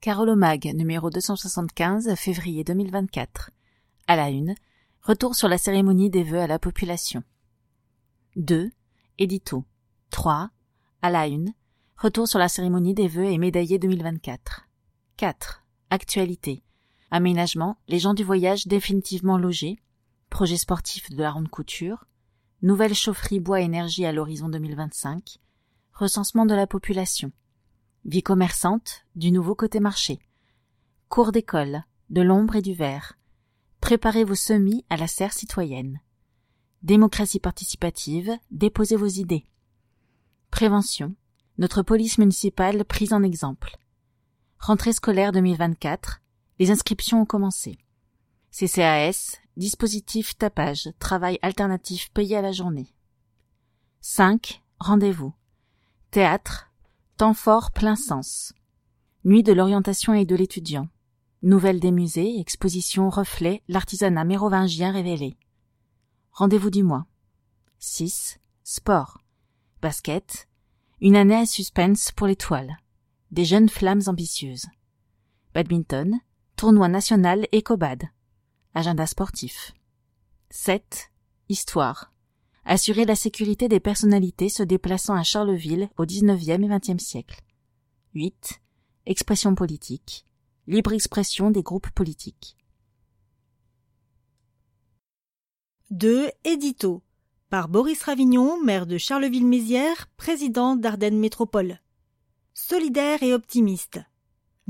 Carolomag, numéro 275, février 2024. À la une, retour sur la cérémonie des vœux à la population. 2. Édito. 3. À la une, retour sur la cérémonie des vœux et médaillés 2024. 4. Actualité. Aménagement, les gens du voyage définitivement logés. Projet sportif de la ronde couture. Nouvelle chaufferie bois énergie à l'horizon 2025. Recensement de la population. Vie commerçante, du nouveau côté marché. Cours d'école, de l'ombre et du vert. Préparez vos semis à la serre citoyenne. Démocratie participative, déposez vos idées. Prévention, notre police municipale prise en exemple. Rentrée scolaire 2024, les inscriptions ont commencé. CCAS, dispositif tapage, travail alternatif payé à la journée. 5. Rendez-vous. Théâtre, Temps fort plein sens. Nuit de l'orientation et de l'étudiant. Nouvelles des musées, exposition reflet, l'artisanat mérovingien révélé. Rendez-vous du mois. 6. Sport. Basket. Une année à suspense pour l'étoile. Des jeunes flammes ambitieuses. Badminton. Tournoi national Ecobad. Agenda sportif. 7. Histoire assurer la sécurité des personnalités se déplaçant à Charleville au XIXe et XXe siècle. 8. Expression politique. Libre expression des groupes politiques. 2. Édito. Par Boris Ravignon, maire de Charleville-Mézières, président d'Ardennes Métropole. Solidaire et optimiste.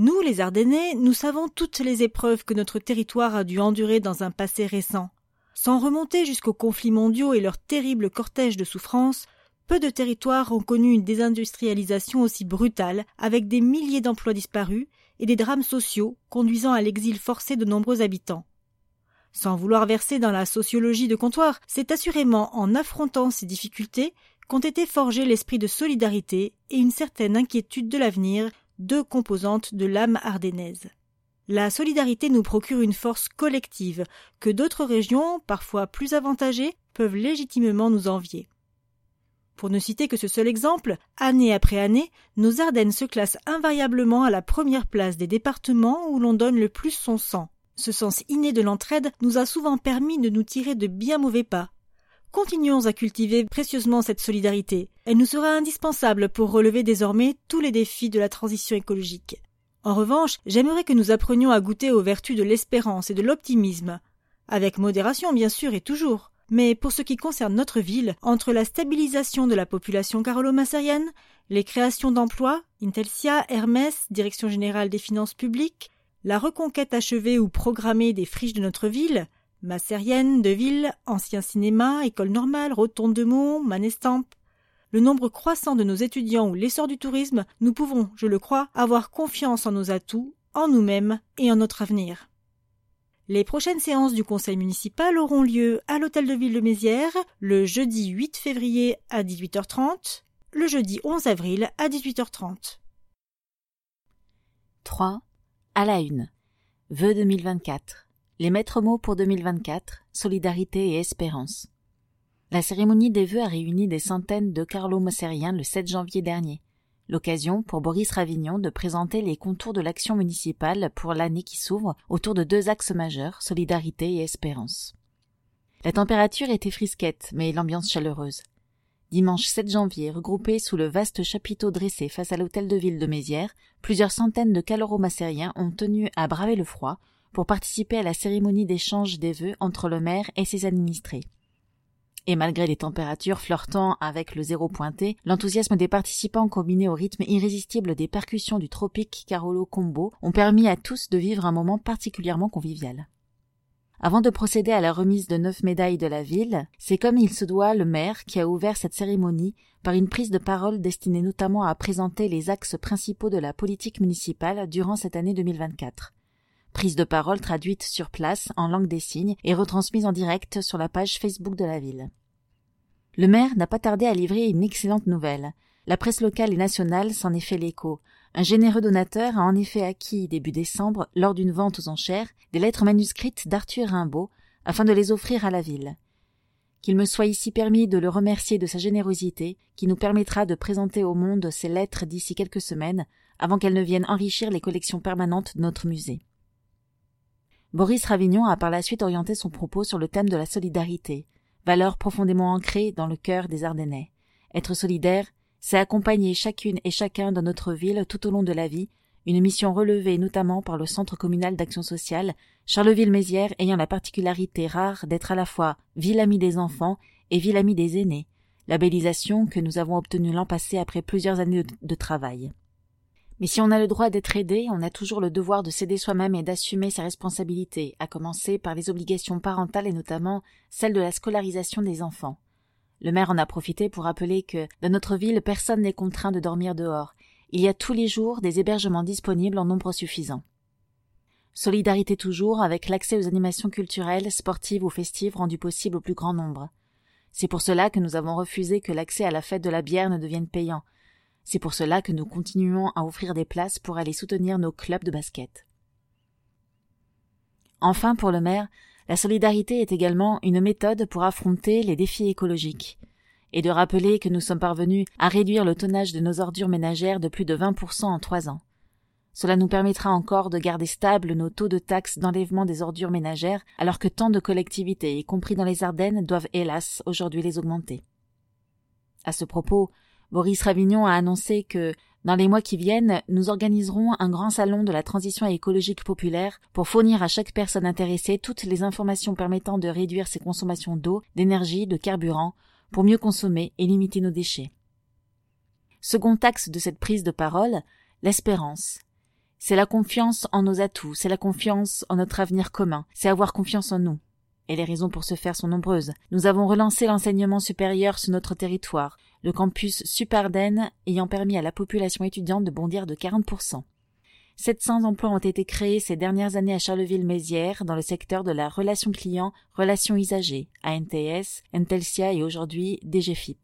Nous, les Ardennais, nous savons toutes les épreuves que notre territoire a dû endurer dans un passé récent. Sans remonter jusqu'aux conflits mondiaux et leur terrible cortège de souffrances, peu de territoires ont connu une désindustrialisation aussi brutale, avec des milliers d'emplois disparus et des drames sociaux conduisant à l'exil forcé de nombreux habitants. Sans vouloir verser dans la sociologie de comptoir, c'est assurément en affrontant ces difficultés qu'ont été forgés l'esprit de solidarité et une certaine inquiétude de l'avenir, deux composantes de l'âme ardennaise. La solidarité nous procure une force collective que d'autres régions, parfois plus avantagées, peuvent légitimement nous envier. Pour ne citer que ce seul exemple, année après année, nos Ardennes se classent invariablement à la première place des départements où l'on donne le plus son sang. Ce sens inné de l'entraide nous a souvent permis de nous tirer de bien mauvais pas. Continuons à cultiver précieusement cette solidarité. Elle nous sera indispensable pour relever désormais tous les défis de la transition écologique. En revanche, j'aimerais que nous apprenions à goûter aux vertus de l'espérance et de l'optimisme. Avec modération, bien sûr, et toujours. Mais pour ce qui concerne notre ville, entre la stabilisation de la population carolo-massérienne, les créations d'emplois, Intelsia, Hermès, Direction générale des finances publiques, la reconquête achevée ou programmée des friches de notre ville, Massérienne, Deville, Ancien Cinéma, École Normale, Rotonde de Mont, Manestampe, le nombre croissant de nos étudiants ou l'essor du tourisme, nous pouvons, je le crois, avoir confiance en nos atouts, en nous-mêmes et en notre avenir. Les prochaines séances du conseil municipal auront lieu à l'hôtel de ville de Mézières le jeudi 8 février à 18h30, le jeudi 11 avril à 18h30. 3. À la une. Vœux 2024. Les maîtres mots pour 2024. Solidarité et espérance. La cérémonie des vœux a réuni des centaines de carlo-mossériens le 7 janvier dernier. L'occasion pour Boris Ravignon de présenter les contours de l'action municipale pour l'année qui s'ouvre autour de deux axes majeurs, solidarité et espérance. La température était frisquette, mais l'ambiance chaleureuse. Dimanche 7 janvier, regroupés sous le vaste chapiteau dressé face à l'hôtel de ville de Mézières, plusieurs centaines de caloro-massériens ont tenu à braver le froid pour participer à la cérémonie d'échange des vœux entre le maire et ses administrés. Et malgré les températures flirtant avec le zéro pointé, l'enthousiasme des participants combiné au rythme irrésistible des percussions du tropique Carolo Combo ont permis à tous de vivre un moment particulièrement convivial. Avant de procéder à la remise de neuf médailles de la ville, c'est comme il se doit le maire qui a ouvert cette cérémonie par une prise de parole destinée notamment à présenter les axes principaux de la politique municipale durant cette année 2024 prise de parole traduite sur place en langue des signes et retransmise en direct sur la page Facebook de la ville. Le maire n'a pas tardé à livrer une excellente nouvelle. La presse locale et nationale s'en est fait l'écho. Un généreux donateur a en effet acquis début décembre, lors d'une vente aux enchères, des lettres manuscrites d'Arthur Rimbaud afin de les offrir à la ville. qu'il me soit ici permis de le remercier de sa générosité, qui nous permettra de présenter au monde ces lettres d'ici quelques semaines, avant qu'elles ne viennent enrichir les collections permanentes de notre musée. Boris Ravignon a par la suite orienté son propos sur le thème de la solidarité, valeur profondément ancrée dans le cœur des Ardennais. Être solidaire, c'est accompagner chacune et chacun dans notre ville tout au long de la vie, une mission relevée notamment par le Centre communal d'action sociale, Charleville-Mézières ayant la particularité rare d'être à la fois ville amie des enfants et ville amie des aînés, labellisation que nous avons obtenue l'an passé après plusieurs années de travail. Mais si on a le droit d'être aidé, on a toujours le devoir de s'aider soi-même et d'assumer ses responsabilités, à commencer par les obligations parentales et notamment celle de la scolarisation des enfants. Le maire en a profité pour rappeler que, dans notre ville, personne n'est contraint de dormir dehors. Il y a tous les jours des hébergements disponibles en nombre suffisant. Solidarité toujours avec l'accès aux animations culturelles, sportives ou festives rendues possibles au plus grand nombre. C'est pour cela que nous avons refusé que l'accès à la fête de la bière ne devienne payant. C'est pour cela que nous continuons à offrir des places pour aller soutenir nos clubs de basket. Enfin, pour le maire, la solidarité est également une méthode pour affronter les défis écologiques, et de rappeler que nous sommes parvenus à réduire le tonnage de nos ordures ménagères de plus de 20% en trois ans. Cela nous permettra encore de garder stables nos taux de taxes d'enlèvement des ordures ménagères, alors que tant de collectivités, y compris dans les Ardennes, doivent hélas aujourd'hui les augmenter. À ce propos, Boris Ravignon a annoncé que dans les mois qui viennent, nous organiserons un grand salon de la transition écologique populaire pour fournir à chaque personne intéressée toutes les informations permettant de réduire ses consommations d'eau, d'énergie, de carburant, pour mieux consommer et limiter nos déchets. Second axe de cette prise de parole, l'espérance. C'est la confiance en nos atouts, c'est la confiance en notre avenir commun, c'est avoir confiance en nous. Et les raisons pour ce faire sont nombreuses. Nous avons relancé l'enseignement supérieur sur notre territoire, le campus Supardenne ayant permis à la population étudiante de bondir de 40%. 700 emplois ont été créés ces dernières années à Charleville-Mézières dans le secteur de la relation client, relation usagers, ANTS, Entelsia et aujourd'hui DGFIP.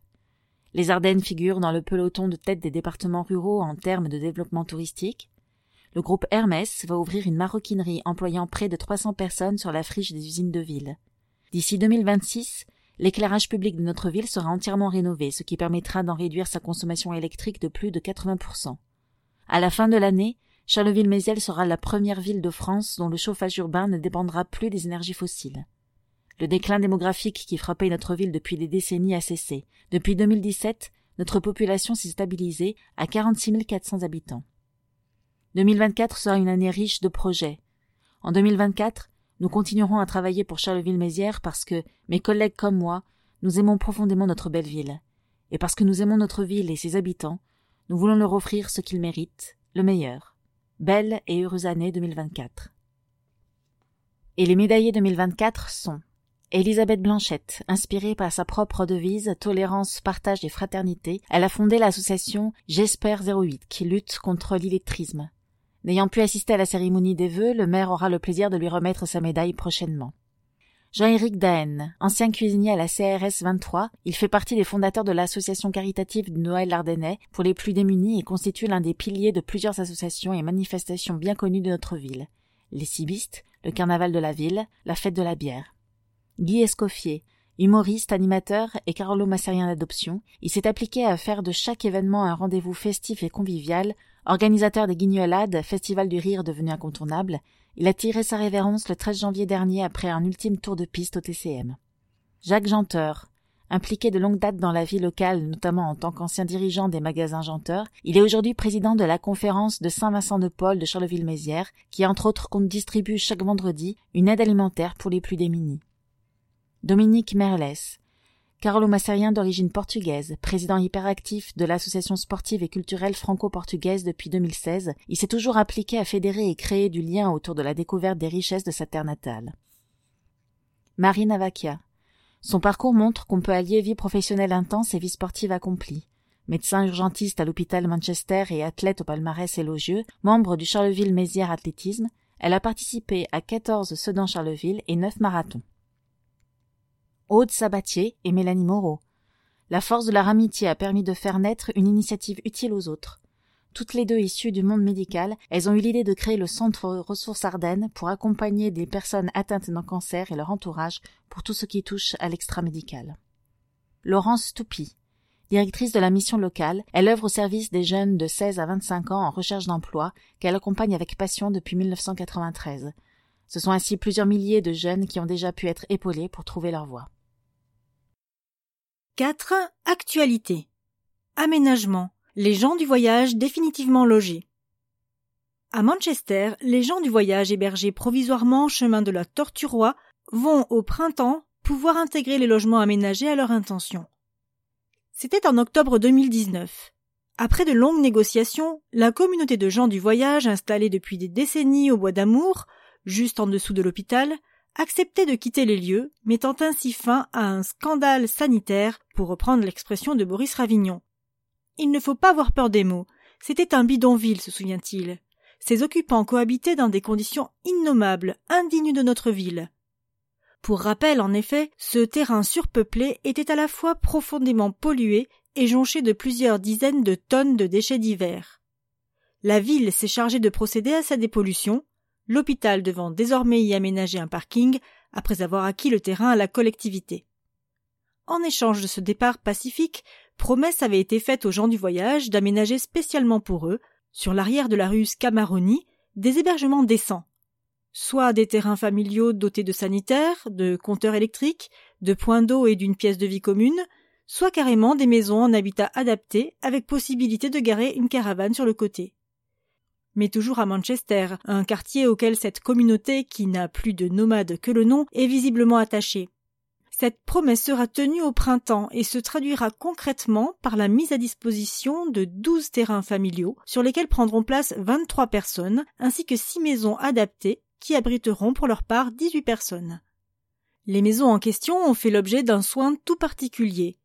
Les Ardennes figurent dans le peloton de tête des départements ruraux en termes de développement touristique. Le groupe Hermès va ouvrir une maroquinerie employant près de 300 personnes sur la friche des usines de ville. D'ici 2026, L'éclairage public de notre ville sera entièrement rénové, ce qui permettra d'en réduire sa consommation électrique de plus de 80%. À la fin de l'année, Charleville-Mézières sera la première ville de France dont le chauffage urbain ne dépendra plus des énergies fossiles. Le déclin démographique qui frappait notre ville depuis des décennies a cessé. Depuis 2017, notre population s'est stabilisée à 46 400 habitants. 2024 sera une année riche de projets. En 2024, nous continuerons à travailler pour Charleville-Mézières parce que, mes collègues comme moi, nous aimons profondément notre belle ville. Et parce que nous aimons notre ville et ses habitants, nous voulons leur offrir ce qu'ils méritent, le meilleur. Belle et heureuse année 2024. Et les médaillés 2024 sont Elisabeth Blanchette, inspirée par sa propre devise Tolérance, partage et fraternité, elle a fondé l'association J'espère 08 qui lutte contre l'illettrisme. N'ayant pu assister à la cérémonie des vœux, le maire aura le plaisir de lui remettre sa médaille prochainement. Jean-Éric Daen, ancien cuisinier à la CRS 23, il fait partie des fondateurs de l'association caritative Noël Ardennais pour les plus démunis et constitue l'un des piliers de plusieurs associations et manifestations bien connues de notre ville. Les cibistes, le carnaval de la ville, la fête de la bière. Guy Escoffier, humoriste, animateur et Carolo Massérien d'adoption, il s'est appliqué à faire de chaque événement un rendez-vous festif et convivial Organisateur des Guignolades, festival du rire devenu incontournable, il a tiré sa révérence le 13 janvier dernier après un ultime tour de piste au TCM. Jacques Janteur, impliqué de longue date dans la vie locale, notamment en tant qu'ancien dirigeant des magasins Janteur, il est aujourd'hui président de la conférence de Saint-Vincent-de-Paul de Charleville-Mézières, qui entre autres compte distribue chaque vendredi une aide alimentaire pour les plus démunis. Dominique Merles, Carlo Massérien d'origine portugaise, président hyperactif de l'association sportive et culturelle franco-portugaise depuis 2016, il s'est toujours appliqué à fédérer et créer du lien autour de la découverte des richesses de sa terre natale. Marie Navakia. Son parcours montre qu'on peut allier vie professionnelle intense et vie sportive accomplie. Médecin urgentiste à l'hôpital Manchester et athlète au palmarès élogieux, membre du Charleville-Mézières Athlétisme, elle a participé à 14 Sedan-Charleville et 9 marathons. Aude Sabatier et Mélanie Moreau. La force de leur amitié a permis de faire naître une initiative utile aux autres. Toutes les deux issues du monde médical, elles ont eu l'idée de créer le Centre Ressources Ardennes pour accompagner des personnes atteintes d'un cancer et leur entourage pour tout ce qui touche à l'extra-médical. Laurence Toupy, Directrice de la mission locale, elle œuvre au service des jeunes de 16 à 25 ans en recherche d'emploi qu'elle accompagne avec passion depuis 1993. Ce sont ainsi plusieurs milliers de jeunes qui ont déjà pu être épaulés pour trouver leur voie. 4. Actualité. Aménagement. Les gens du voyage définitivement logés. À Manchester, les gens du voyage hébergés provisoirement chemin de la Torturoie vont au printemps pouvoir intégrer les logements aménagés à leur intention. C'était en octobre 2019. Après de longues négociations, la communauté de gens du voyage installée depuis des décennies au Bois d'Amour, juste en dessous de l'hôpital, acceptait de quitter les lieux, mettant ainsi fin à un scandale sanitaire, pour reprendre l'expression de Boris Ravignon. Il ne faut pas avoir peur des mots. C'était un bidonville, se souvient-il. Ses occupants cohabitaient dans des conditions innommables, indignes de notre ville. Pour rappel, en effet, ce terrain surpeuplé était à la fois profondément pollué et jonché de plusieurs dizaines de tonnes de déchets divers. La ville s'est chargée de procéder à sa dépollution, l'hôpital devant désormais y aménager un parking après avoir acquis le terrain à la collectivité. En échange de ce départ pacifique, promesse avait été faite aux gens du voyage d'aménager spécialement pour eux, sur l'arrière de la rue Scamaroni, des hébergements décents, soit des terrains familiaux dotés de sanitaires, de compteurs électriques, de points d'eau et d'une pièce de vie commune, soit carrément des maisons en habitat adapté avec possibilité de garer une caravane sur le côté. Mais toujours à Manchester, un quartier auquel cette communauté, qui n'a plus de nomades que le nom, est visiblement attachée. Cette promesse sera tenue au printemps et se traduira concrètement par la mise à disposition de douze terrains familiaux sur lesquels prendront place vingt-trois personnes ainsi que six maisons adaptées qui abriteront pour leur part 18 personnes. Les maisons en question ont fait l'objet d'un soin tout particulier.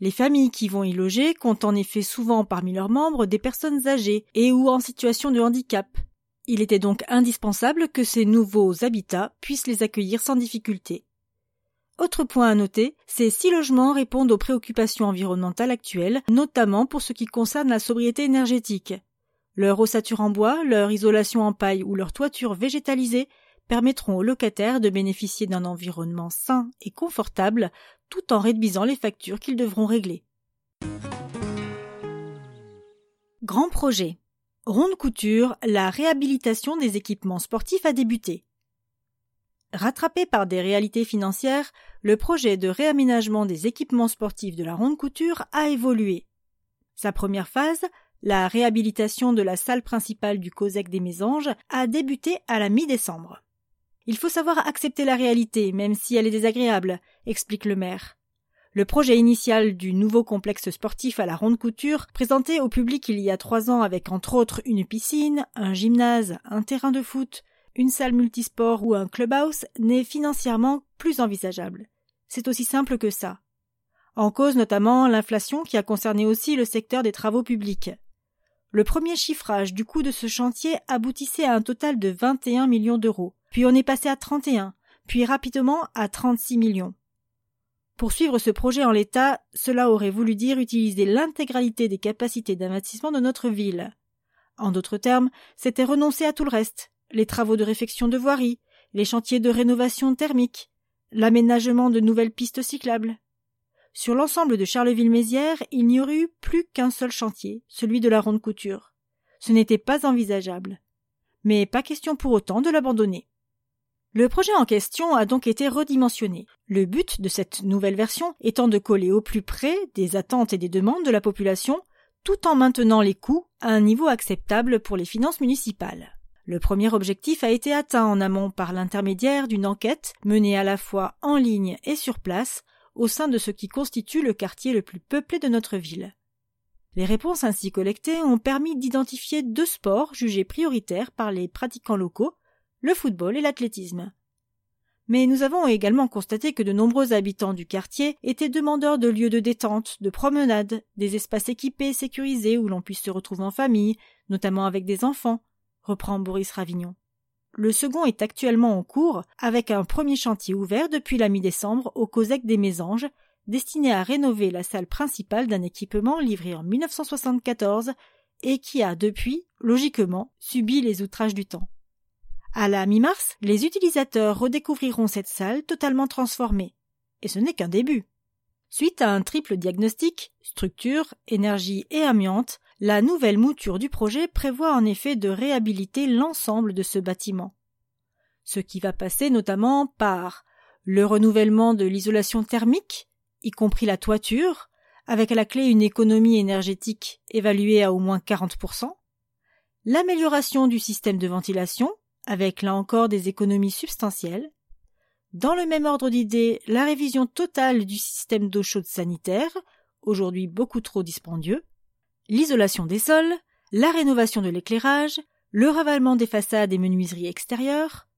Les familles qui vont y loger comptent en effet souvent parmi leurs membres des personnes âgées et ou en situation de handicap. Il était donc indispensable que ces nouveaux habitats puissent les accueillir sans difficulté. Autre point à noter, ces six logements répondent aux préoccupations environnementales actuelles, notamment pour ce qui concerne la sobriété énergétique. Leur ossature en bois, leur isolation en paille ou leur toiture végétalisée permettront aux locataires de bénéficier d'un environnement sain et confortable tout en réduisant les factures qu'ils devront régler. Grand projet. Ronde couture, la réhabilitation des équipements sportifs a débuté. Rattrapé par des réalités financières, le projet de réaménagement des équipements sportifs de la ronde couture a évolué. Sa première phase, la réhabilitation de la salle principale du COSEC des Mésanges a débuté à la mi-décembre. Il faut savoir accepter la réalité, même si elle est désagréable, explique le maire. Le projet initial du nouveau complexe sportif à la ronde couture, présenté au public il y a trois ans avec entre autres une piscine, un gymnase, un terrain de foot, une salle multisport ou un clubhouse, n'est financièrement plus envisageable. C'est aussi simple que ça. En cause notamment l'inflation qui a concerné aussi le secteur des travaux publics. Le premier chiffrage du coût de ce chantier aboutissait à un total de 21 millions d'euros, puis on est passé à 31, puis rapidement à 36 millions. Pour suivre ce projet en l'état, cela aurait voulu dire utiliser l'intégralité des capacités d'investissement de notre ville. En d'autres termes, c'était renoncer à tout le reste, les travaux de réfection de voirie, les chantiers de rénovation thermique, l'aménagement de nouvelles pistes cyclables, sur l'ensemble de Charleville-Mézières, il n'y aurait eu plus qu'un seul chantier, celui de la ronde couture. Ce n'était pas envisageable. Mais pas question pour autant de l'abandonner. Le projet en question a donc été redimensionné, le but de cette nouvelle version étant de coller au plus près des attentes et des demandes de la population, tout en maintenant les coûts à un niveau acceptable pour les finances municipales. Le premier objectif a été atteint en amont par l'intermédiaire d'une enquête menée à la fois en ligne et sur place au sein de ce qui constitue le quartier le plus peuplé de notre ville. Les réponses ainsi collectées ont permis d'identifier deux sports jugés prioritaires par les pratiquants locaux, le football et l'athlétisme. Mais nous avons également constaté que de nombreux habitants du quartier étaient demandeurs de lieux de détente, de promenade, des espaces équipés sécurisés où l'on puisse se retrouver en famille, notamment avec des enfants, reprend Boris Ravignon. Le second est actuellement en cours, avec un premier chantier ouvert depuis la mi-décembre au COSEC des Mésanges, destiné à rénover la salle principale d'un équipement livré en 1974 et qui a depuis, logiquement, subi les outrages du temps. À la mi-mars, les utilisateurs redécouvriront cette salle totalement transformée. Et ce n'est qu'un début. Suite à un triple diagnostic, structure, énergie et amiante, la nouvelle mouture du projet prévoit en effet de réhabiliter l'ensemble de ce bâtiment. Ce qui va passer notamment par le renouvellement de l'isolation thermique, y compris la toiture, avec à la clé une économie énergétique évaluée à au moins 40%, l'amélioration du système de ventilation, avec là encore des économies substantielles, dans le même ordre d'idées, la révision totale du système d'eau chaude sanitaire, aujourd'hui beaucoup trop dispendieux, l'isolation des sols, la rénovation de l'éclairage, le ravalement des façades et menuiseries extérieures,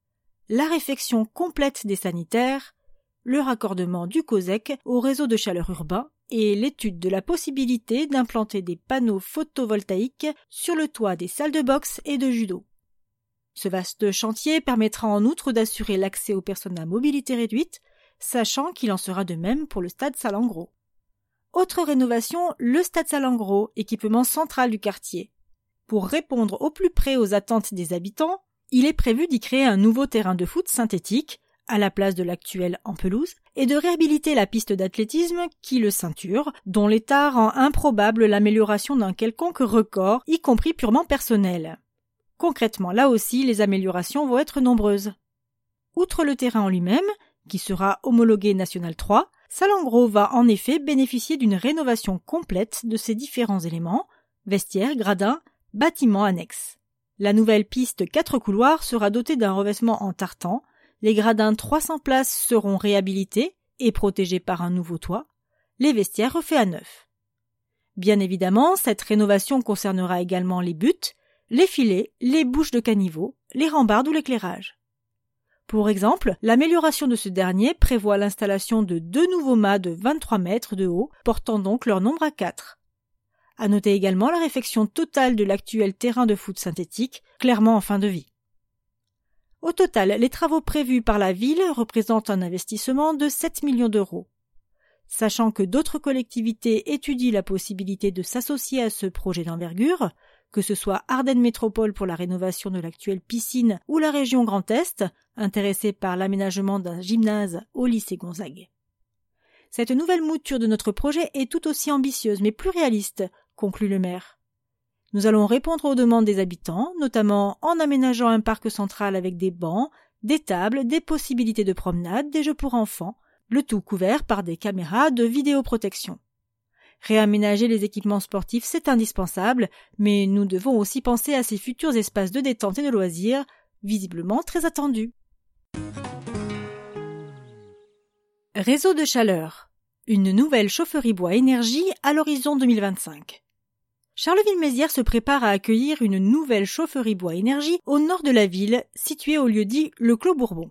la réfection complète des sanitaires, le raccordement du COSEC au réseau de chaleur urbain et l'étude de la possibilité d'implanter des panneaux photovoltaïques sur le toit des salles de boxe et de judo. Ce vaste chantier permettra en outre d'assurer l'accès aux personnes à mobilité réduite, sachant qu'il en sera de même pour le stade Salengro. Autre rénovation, le stade Salengro, équipement central du quartier. Pour répondre au plus près aux attentes des habitants, il est prévu d'y créer un nouveau terrain de foot synthétique, à la place de l'actuel en pelouse, et de réhabiliter la piste d'athlétisme qui le ceinture, dont l'état rend improbable l'amélioration d'un quelconque record, y compris purement personnel. Concrètement, là aussi, les améliorations vont être nombreuses. Outre le terrain en lui-même, qui sera homologué National 3, Salengro va en effet bénéficier d'une rénovation complète de ses différents éléments, vestiaires, gradins, bâtiments annexes. La nouvelle piste quatre couloirs sera dotée d'un revêtement en tartan, les gradins 300 places seront réhabilités et protégés par un nouveau toit, les vestiaires refaits à neuf. Bien évidemment, cette rénovation concernera également les buts, les filets, les bouches de caniveau, les rambardes ou l'éclairage. Pour exemple, l'amélioration de ce dernier prévoit l'installation de deux nouveaux mâts de 23 mètres de haut, portant donc leur nombre à 4. À noter également la réfection totale de l'actuel terrain de foot synthétique, clairement en fin de vie. Au total, les travaux prévus par la ville représentent un investissement de 7 millions d'euros. Sachant que d'autres collectivités étudient la possibilité de s'associer à ce projet d'envergure, que ce soit Ardennes Métropole pour la rénovation de l'actuelle piscine ou la région Grand Est, intéressée par l'aménagement d'un gymnase au lycée Gonzague. Cette nouvelle mouture de notre projet est tout aussi ambitieuse mais plus réaliste, conclut le maire. Nous allons répondre aux demandes des habitants, notamment en aménageant un parc central avec des bancs, des tables, des possibilités de promenade, des jeux pour enfants, le tout couvert par des caméras de vidéoprotection. Réaménager les équipements sportifs, c'est indispensable, mais nous devons aussi penser à ces futurs espaces de détente et de loisirs, visiblement très attendus. Réseau de chaleur. Une nouvelle chaufferie bois énergie à l'horizon 2025. Charleville-Mézières se prépare à accueillir une nouvelle chaufferie bois énergie au nord de la ville, située au lieu dit Le Clos Bourbon.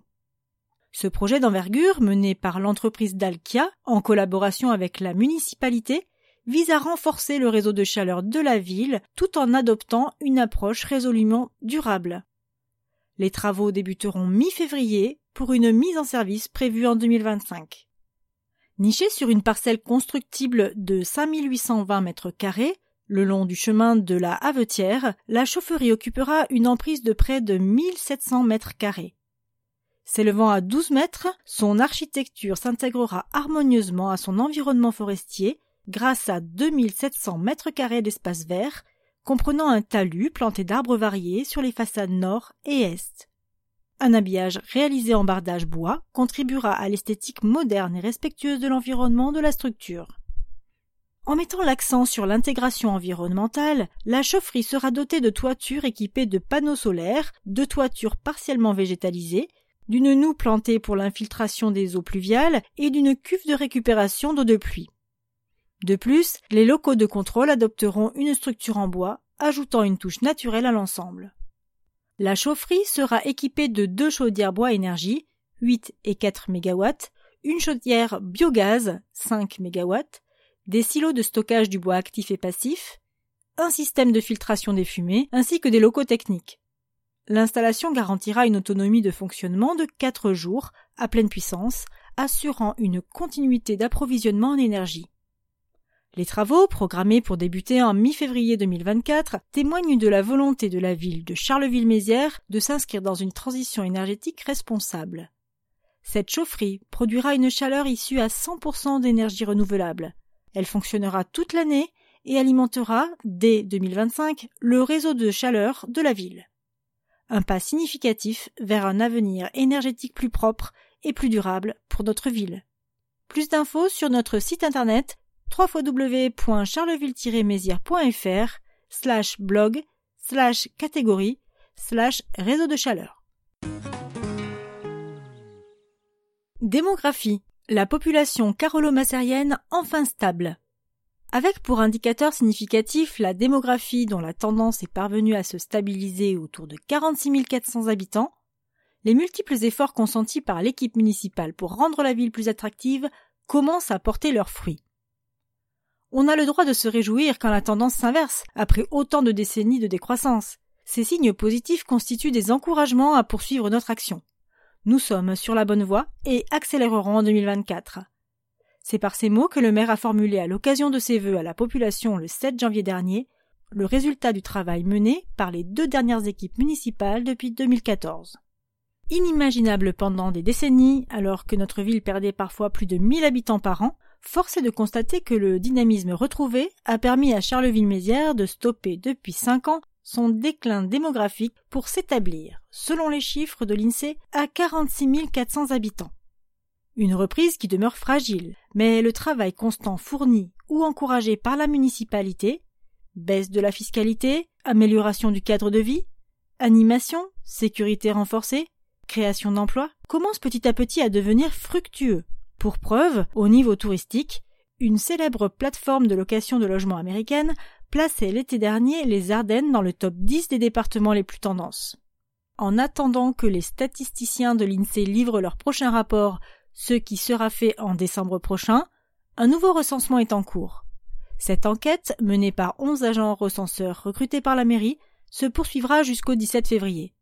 Ce projet d'envergure, mené par l'entreprise Dalkia, en collaboration avec la municipalité, vise à renforcer le réseau de chaleur de la ville tout en adoptant une approche résolument durable. Les travaux débuteront mi-février pour une mise en service prévue en 2025. Nichée sur une parcelle constructible de 5820 mètres carrés, le long du chemin de la Havetière, la chaufferie occupera une emprise de près de 1700 mètres carrés. S'élevant à 12 mètres, son architecture s'intégrera harmonieusement à son environnement forestier grâce à 2700 mètres carrés d'espace vert, comprenant un talus planté d'arbres variés sur les façades nord et est. Un habillage réalisé en bardage bois contribuera à l'esthétique moderne et respectueuse de l'environnement de la structure. En mettant l'accent sur l'intégration environnementale, la chaufferie sera dotée de toitures équipées de panneaux solaires, de toitures partiellement végétalisées, d'une noue plantée pour l'infiltration des eaux pluviales et d'une cuve de récupération d'eau de pluie. De plus, les locaux de contrôle adopteront une structure en bois, ajoutant une touche naturelle à l'ensemble. La chaufferie sera équipée de deux chaudières bois énergie, 8 et 4 MW, une chaudière biogaz, 5 MW, des silos de stockage du bois actif et passif, un système de filtration des fumées, ainsi que des locaux techniques. L'installation garantira une autonomie de fonctionnement de 4 jours à pleine puissance, assurant une continuité d'approvisionnement en énergie. Les travaux, programmés pour débuter en mi-février 2024, témoignent de la volonté de la ville de Charleville-Mézières de s'inscrire dans une transition énergétique responsable. Cette chaufferie produira une chaleur issue à 100% d'énergie renouvelable. Elle fonctionnera toute l'année et alimentera, dès 2025, le réseau de chaleur de la ville. Un pas significatif vers un avenir énergétique plus propre et plus durable pour notre ville. Plus d'infos sur notre site internet www.charleville-mézières.fr slash blog slash catégorie slash réseau de chaleur. Démographie. La population carolo-massérienne enfin stable. Avec pour indicateur significatif la démographie dont la tendance est parvenue à se stabiliser autour de 46 400 habitants, les multiples efforts consentis par l'équipe municipale pour rendre la ville plus attractive commencent à porter leurs fruits. On a le droit de se réjouir quand la tendance s'inverse, après autant de décennies de décroissance. Ces signes positifs constituent des encouragements à poursuivre notre action. Nous sommes sur la bonne voie et accélérerons en 2024. C'est par ces mots que le maire a formulé à l'occasion de ses vœux à la population le 7 janvier dernier le résultat du travail mené par les deux dernières équipes municipales depuis 2014. Inimaginable pendant des décennies, alors que notre ville perdait parfois plus de 1000 habitants par an, force est de constater que le dynamisme retrouvé a permis à Charleville-Mézières de stopper depuis cinq ans son déclin démographique pour s'établir, selon les chiffres de l'INSEE, à 46 400 habitants. Une reprise qui demeure fragile, mais le travail constant fourni ou encouragé par la municipalité, baisse de la fiscalité, amélioration du cadre de vie, animation, sécurité renforcée, création d'emplois, commence petit à petit à devenir fructueux. Pour preuve, au niveau touristique, une célèbre plateforme de location de logements américaine plaçait l'été dernier les Ardennes dans le top 10 des départements les plus tendances. En attendant que les statisticiens de l'INSEE livrent leur prochain rapport, ce qui sera fait en décembre prochain, un nouveau recensement est en cours. Cette enquête, menée par 11 agents recenseurs recrutés par la mairie, se poursuivra jusqu'au 17 février.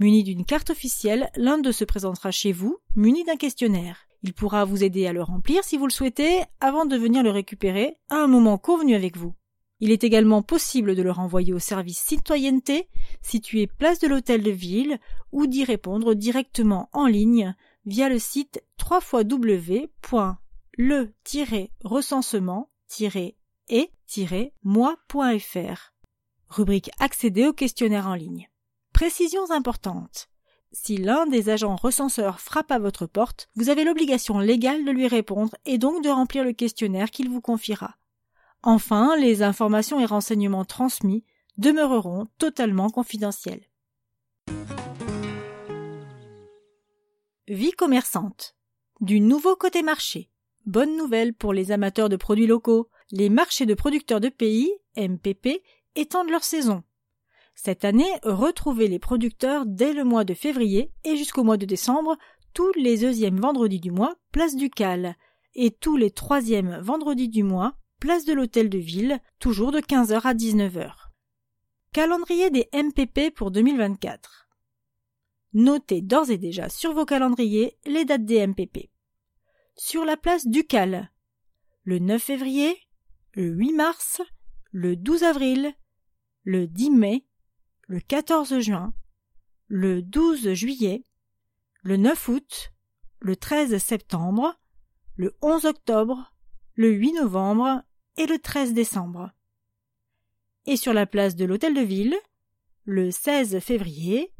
Muni d'une carte officielle, l'un d'eux se présentera chez vous, muni d'un questionnaire. Il pourra vous aider à le remplir si vous le souhaitez avant de venir le récupérer à un moment convenu avec vous. Il est également possible de le renvoyer au service citoyenneté situé place de l'hôtel de ville ou d'y répondre directement en ligne via le site www.le-recensement-et-moi.fr. Rubrique accéder au questionnaire en ligne. Précisions importantes. Si l'un des agents recenseurs frappe à votre porte, vous avez l'obligation légale de lui répondre et donc de remplir le questionnaire qu'il vous confiera. Enfin, les informations et renseignements transmis demeureront totalement confidentiels. Vie commerçante. Du nouveau côté marché. Bonne nouvelle pour les amateurs de produits locaux. Les marchés de producteurs de pays, MPP, étendent leur saison. Cette année, retrouvez les producteurs dès le mois de février et jusqu'au mois de décembre, tous les deuxièmes vendredis du mois, place du Cal, et tous les troisièmes vendredis du mois, place de l'Hôtel de Ville, toujours de 15h à 19h. Calendrier des MPP pour 2024. Notez d'ores et déjà sur vos calendriers les dates des MPP. Sur la place du Cal, le 9 février, le 8 mars, le 12 avril, le 10 mai, le 14 juin, le 12 juillet, le 9 août, le 13 septembre, le 11 octobre, le 8 novembre et le 13 décembre. Et sur la place de l'Hôtel de Ville, le 16 février,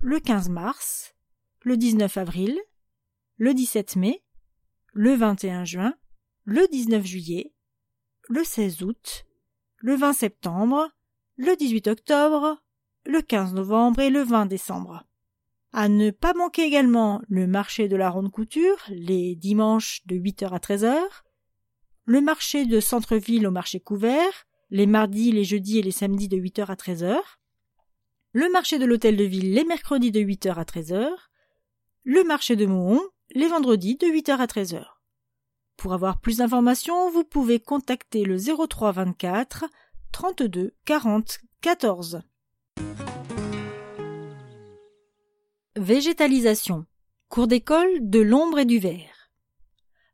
le 15 mars, le 19 avril, le 17 mai, le 21 juin, le 19 juillet, le 16 août, le 20 septembre, le 18 octobre, le 15 novembre et le 20 décembre. À ne pas manquer également le marché de la ronde couture, les dimanches de 8h à 13h, le marché de centre-ville au marché couvert, les mardis, les jeudis et les samedis de 8h à 13h, le marché de l'hôtel de ville les mercredis de 8h à 13h, le marché de Mohon les vendredis de 8h à 13h. Pour avoir plus d'informations, vous pouvez contacter le 03 24 32 40 14. Végétalisation. Cours d'école de l'ombre et du vert.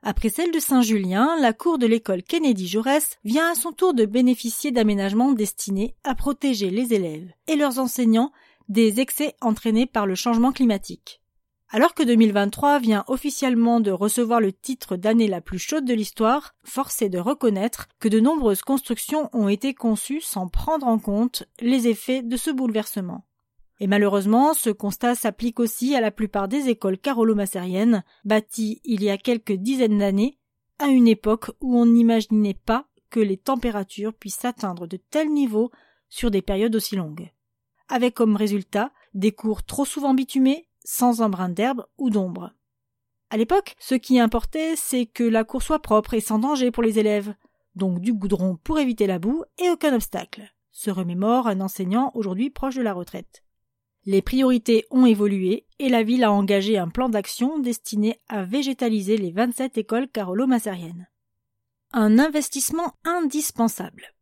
Après celle de Saint-Julien, la cour de l'école Kennedy Jaurès vient à son tour de bénéficier d'aménagements destinés à protéger les élèves et leurs enseignants des excès entraînés par le changement climatique. Alors que 2023 vient officiellement de recevoir le titre d'année la plus chaude de l'histoire, force est de reconnaître que de nombreuses constructions ont été conçues sans prendre en compte les effets de ce bouleversement. Et malheureusement, ce constat s'applique aussi à la plupart des écoles carolo-massériennes, bâties il y a quelques dizaines d'années, à une époque où on n'imaginait pas que les températures puissent atteindre de tels niveaux sur des périodes aussi longues. Avec comme résultat des cours trop souvent bitumés, sans un brin d'herbe ou d'ombre. À l'époque, ce qui importait, c'est que la cour soit propre et sans danger pour les élèves, donc du goudron pour éviter la boue et aucun obstacle, se remémore un enseignant aujourd'hui proche de la retraite. Les priorités ont évolué et la ville a engagé un plan d'action destiné à végétaliser les 27 écoles carolo-massariennes. Un investissement indispensable.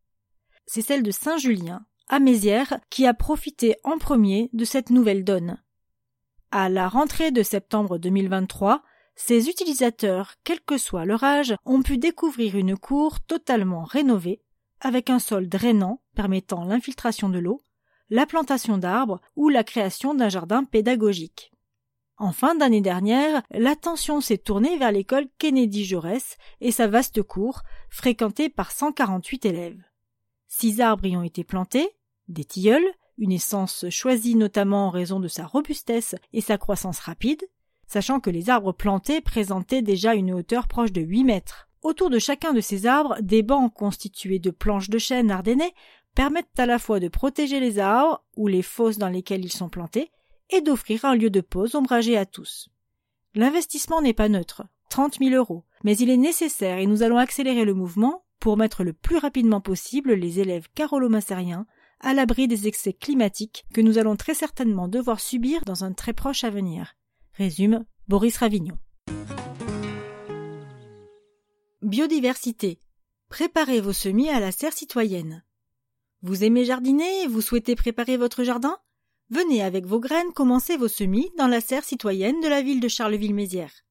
C'est celle de Saint-Julien, à Mézières, qui a profité en premier de cette nouvelle donne. À la rentrée de septembre 2023, ses utilisateurs, quel que soit leur âge, ont pu découvrir une cour totalement rénovée, avec un sol drainant permettant l'infiltration de l'eau, la plantation d'arbres ou la création d'un jardin pédagogique. En fin d'année dernière, l'attention s'est tournée vers l'école Kennedy Jaurès et sa vaste cour, fréquentée par 148 élèves. Six arbres y ont été plantés, des tilleuls, une essence choisie notamment en raison de sa robustesse et sa croissance rapide, sachant que les arbres plantés présentaient déjà une hauteur proche de 8 mètres. Autour de chacun de ces arbres, des bancs constitués de planches de chêne ardennais permettent à la fois de protéger les arbres ou les fosses dans lesquelles ils sont plantés et d'offrir un lieu de pause ombragé à tous. L'investissement n'est pas neutre, 30 000 euros, mais il est nécessaire et nous allons accélérer le mouvement pour mettre le plus rapidement possible les élèves carolo-massériens à l'abri des excès climatiques que nous allons très certainement devoir subir dans un très proche avenir. Résume Boris Ravignon. Biodiversité. Préparez vos semis à la serre citoyenne. Vous aimez jardiner vous souhaitez préparer votre jardin? Venez avec vos graines commencer vos semis dans la serre citoyenne de la ville de Charleville-Mézières.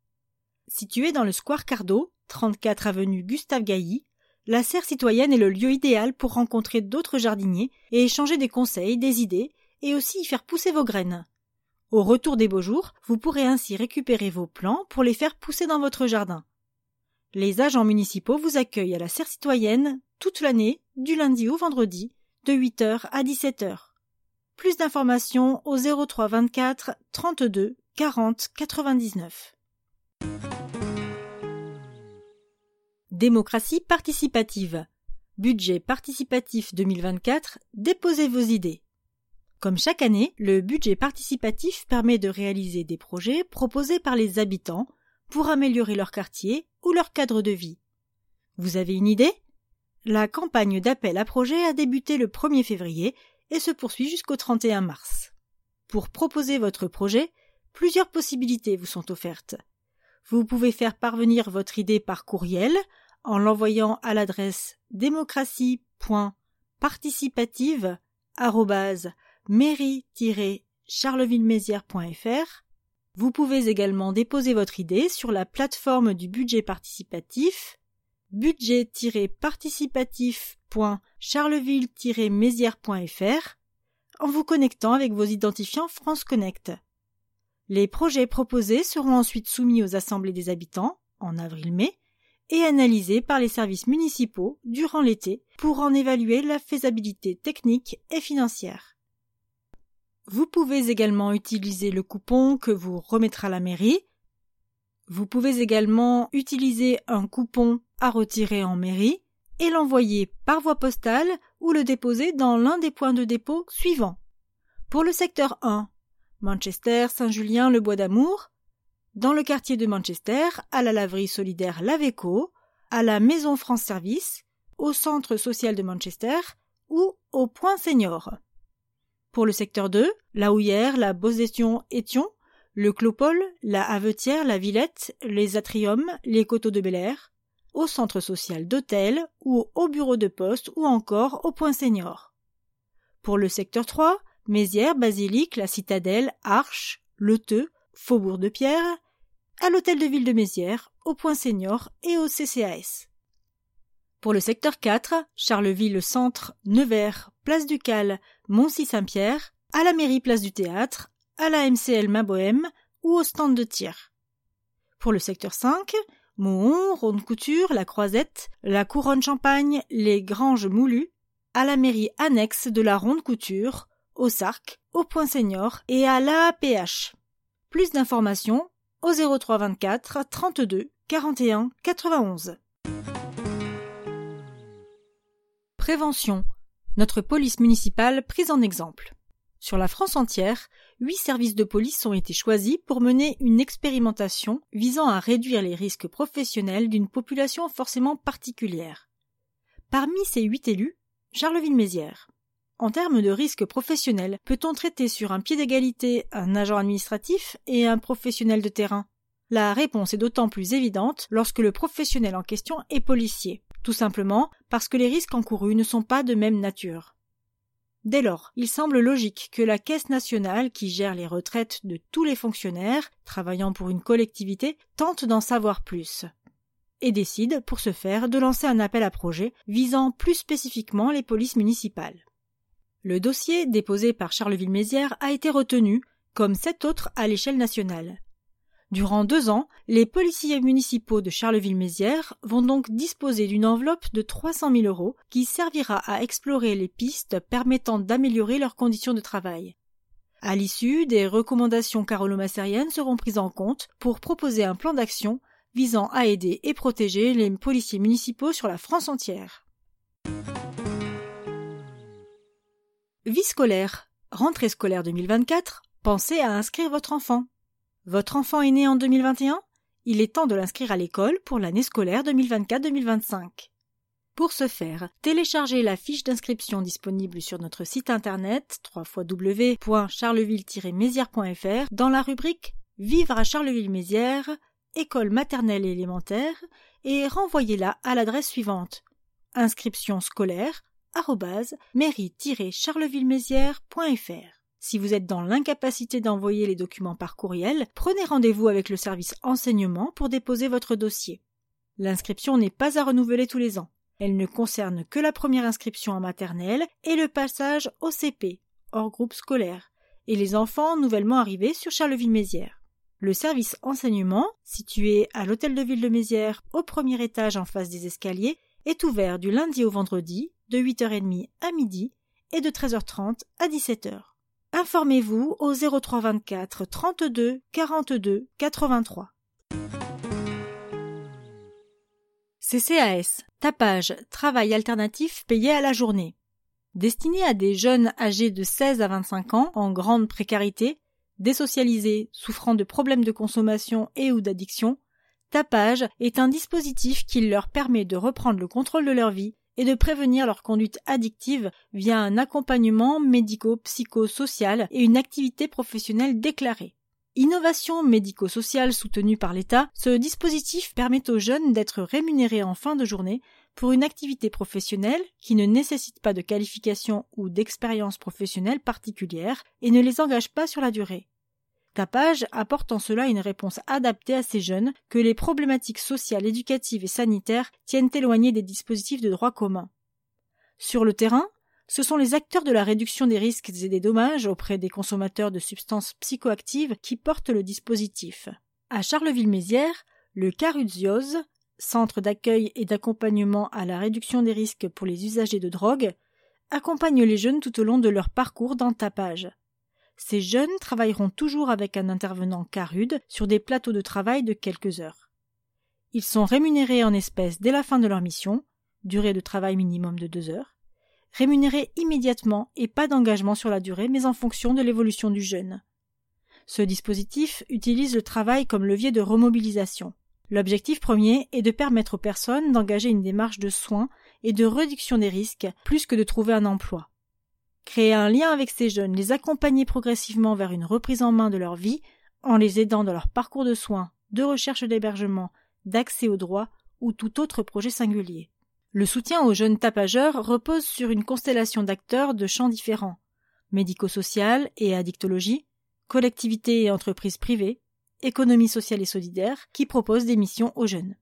Située dans le square Cardo, 34 avenue Gustave Gailly, la serre citoyenne est le lieu idéal pour rencontrer d'autres jardiniers et échanger des conseils, des idées et aussi y faire pousser vos graines. Au retour des beaux jours, vous pourrez ainsi récupérer vos plants pour les faire pousser dans votre jardin. Les agents municipaux vous accueillent à la serre citoyenne toute l'année, du lundi au vendredi, de 8h à 17h. Plus d'informations au 03 24 32 40 99. Démocratie participative. Budget participatif 2024. Déposez vos idées. Comme chaque année, le budget participatif permet de réaliser des projets proposés par les habitants pour améliorer leur quartier ou leur cadre de vie. Vous avez une idée? La campagne d'appel à projet a débuté le 1er février et se poursuit jusqu'au 31 mars. Pour proposer votre projet, plusieurs possibilités vous sont offertes. Vous pouvez faire parvenir votre idée par courriel en l'envoyant à l'adresse démocratie.participative@mairie-charleville-mézières.fr. Vous pouvez également déposer votre idée sur la plateforme du budget participatif budget-participatif.charleville-mézières.fr en vous connectant avec vos identifiants France Connect. Les projets proposés seront ensuite soumis aux assemblées des habitants en avril-mai et analysés par les services municipaux durant l'été pour en évaluer la faisabilité technique et financière. Vous pouvez également utiliser le coupon que vous remettra la mairie. Vous pouvez également utiliser un coupon à retirer en mairie et l'envoyer par voie postale ou le déposer dans l'un des points de dépôt suivants. Pour le secteur 1, Manchester, Saint-Julien, le Bois d'Amour, dans le quartier de Manchester, à la laverie solidaire Laveco, à la Maison France Service, au centre social de Manchester ou au Point Senior. Pour le secteur 2, la Houillère, la Bossestion Étion, le Clopole, la Havetière, la Villette, les Atriums, les Coteaux de Bel au centre social d'hôtel ou au bureau de poste ou encore au point senior. Pour le secteur 3, Mézières, Basilique, la Citadelle, Arche, Le Teux, Faubourg de Pierre, à l'hôtel de ville de Mézières, au Point Senior et au CCAS. Pour le secteur 4, Charleville Centre, Nevers, Place du Cal, Moncy-Saint-Pierre, à la mairie Place du Théâtre, à la MCL Mabohème ou au stand de tir. Pour le secteur 5, Mohon, Ronde-Couture, La Croisette, la Couronne Champagne, les Granges Moulues, à la mairie annexe de la Ronde-Couture, au SARC, au Point Senior et à l'AAPH. Plus d'informations au 03 24 32 41 91. Prévention. Notre police municipale prise en exemple. Sur la France entière, huit services de police ont été choisis pour mener une expérimentation visant à réduire les risques professionnels d'une population forcément particulière. Parmi ces huit élus, Charleville-Mézières. En termes de risques professionnels, peut-on traiter sur un pied d'égalité un agent administratif et un professionnel de terrain? La réponse est d'autant plus évidente lorsque le professionnel en question est policier, tout simplement parce que les risques encourus ne sont pas de même nature. Dès lors, il semble logique que la Caisse nationale, qui gère les retraites de tous les fonctionnaires travaillant pour une collectivité, tente d'en savoir plus et décide, pour ce faire, de lancer un appel à projet visant plus spécifiquement les polices municipales. Le dossier déposé par Charleville-Mézières a été retenu, comme sept autres à l'échelle nationale. Durant deux ans, les policiers municipaux de Charleville-Mézières vont donc disposer d'une enveloppe de 300 000 euros qui servira à explorer les pistes permettant d'améliorer leurs conditions de travail. À l'issue, des recommandations carolomassériennes seront prises en compte pour proposer un plan d'action visant à aider et protéger les policiers municipaux sur la France entière. Vie scolaire. Rentrée scolaire 2024. Pensez à inscrire votre enfant. Votre enfant est né en 2021 Il est temps de l'inscrire à l'école pour l'année scolaire 2024-2025. Pour ce faire, téléchargez la fiche d'inscription disponible sur notre site internet www.charleville-mézières.fr dans la rubrique Vivre à Charleville-Mézières, école maternelle et élémentaire et renvoyez-la à l'adresse suivante inscription scolaire mairie-charleville-mézières.fr. Si vous êtes dans l'incapacité d'envoyer les documents par courriel, prenez rendez-vous avec le service enseignement pour déposer votre dossier. L'inscription n'est pas à renouveler tous les ans. Elle ne concerne que la première inscription en maternelle et le passage au CP, hors groupe scolaire, et les enfants nouvellement arrivés sur Charleville-Mézières. Le service enseignement, situé à l'hôtel de ville de Mézières au premier étage en face des escaliers, est ouvert du lundi au vendredi de 8h30 à midi et de 13h30 à 17h. Informez-vous au 0324 32 42 83. CCAS, tapage, travail alternatif payé à la journée. Destiné à des jeunes âgés de 16 à 25 ans en grande précarité, désocialisés, souffrant de problèmes de consommation et ou d'addiction, Tapage est un dispositif qui leur permet de reprendre le contrôle de leur vie et de prévenir leur conduite addictive via un accompagnement médico-psychosocial et une activité professionnelle déclarée. Innovation médico-sociale soutenue par l'État, ce dispositif permet aux jeunes d'être rémunérés en fin de journée pour une activité professionnelle qui ne nécessite pas de qualification ou d'expérience professionnelle particulière et ne les engage pas sur la durée. Tapage apporte en cela une réponse adaptée à ces jeunes que les problématiques sociales, éducatives et sanitaires tiennent éloignés des dispositifs de droit commun. Sur le terrain, ce sont les acteurs de la réduction des risques et des dommages auprès des consommateurs de substances psychoactives qui portent le dispositif. À Charleville-Mézières, le CARUZIOS, Centre d'accueil et d'accompagnement à la réduction des risques pour les usagers de drogue, accompagne les jeunes tout au long de leur parcours dans tapage. Ces jeunes travailleront toujours avec un intervenant carude sur des plateaux de travail de quelques heures. Ils sont rémunérés en espèces dès la fin de leur mission, durée de travail minimum de deux heures, rémunérés immédiatement et pas d'engagement sur la durée, mais en fonction de l'évolution du jeune. Ce dispositif utilise le travail comme levier de remobilisation. L'objectif premier est de permettre aux personnes d'engager une démarche de soins et de réduction des risques plus que de trouver un emploi. Créer un lien avec ces jeunes, les accompagner progressivement vers une reprise en main de leur vie, en les aidant dans leur parcours de soins, de recherche d'hébergement, d'accès aux droits ou tout autre projet singulier. Le soutien aux jeunes tapageurs repose sur une constellation d'acteurs de champs différents médico-social et addictologie, collectivités et entreprises privées, Économie sociale et solidaire, qui propose des missions aux jeunes.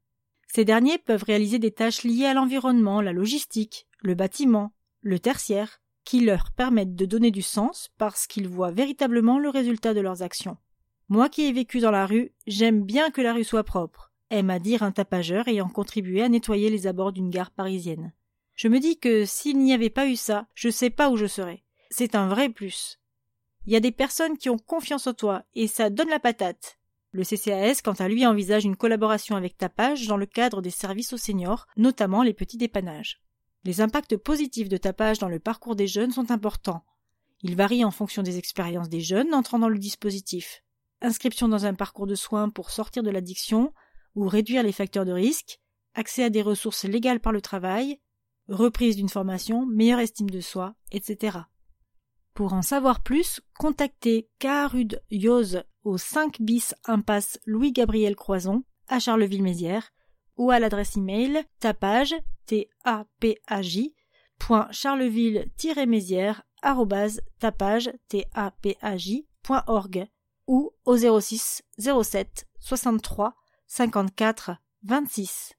Ces derniers peuvent réaliser des tâches liées à l'environnement, la logistique, le bâtiment, le tertiaire, qui leur permettent de donner du sens parce qu'ils voient véritablement le résultat de leurs actions. Moi qui ai vécu dans la rue, j'aime bien que la rue soit propre, aime à dire un tapageur ayant contribué à nettoyer les abords d'une gare parisienne. Je me dis que s'il n'y avait pas eu ça, je sais pas où je serais. C'est un vrai plus. Il y a des personnes qui ont confiance en toi et ça donne la patate. Le CCAS, quant à lui, envisage une collaboration avec Tapage dans le cadre des services aux seniors, notamment les petits dépannages. Les impacts positifs de Tapage dans le parcours des jeunes sont importants. Ils varient en fonction des expériences des jeunes entrant dans le dispositif. Inscription dans un parcours de soins pour sortir de l'addiction ou réduire les facteurs de risque, accès à des ressources légales par le travail, reprise d'une formation, meilleure estime de soi, etc. Pour en savoir plus, contactez Carud Yoz au 5 bis impasse Louis-Gabriel Croison à Charleville-Mézières ou à l'adresse email tapage t a p a j mézières tapage t a p a j ou au 06 07 63 54 26.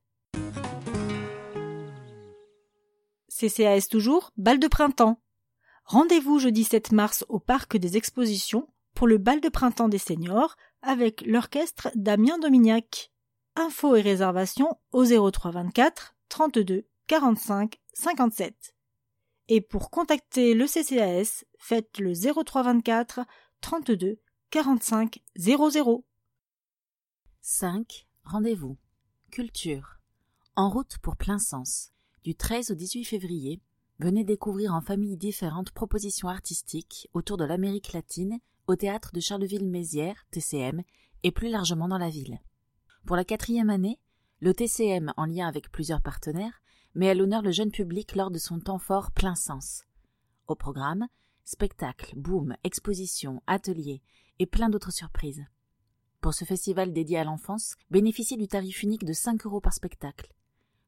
CCAS toujours, bal de printemps. Rendez-vous jeudi 7 mars au parc des expositions pour le bal de printemps des seniors avec l'orchestre Damien Dominiac. Infos et réservations au 03 24 32 45 57. Et pour contacter le CCAS, faites le 03 24 32 45 00. 5. Rendez-vous. Culture. En route pour plein sens. Du 13 au 18 février, venez découvrir en famille différentes propositions artistiques autour de l'Amérique latine au théâtre de Charleville-Mézières, TCM, et plus largement dans la ville. Pour la quatrième année, le TCM, en lien avec plusieurs partenaires, met à l'honneur le jeune public lors de son temps fort plein sens. Au programme, spectacles, boom, expositions, ateliers et plein d'autres surprises. Pour ce festival dédié à l'enfance, bénéficiez du tarif unique de 5 euros par spectacle.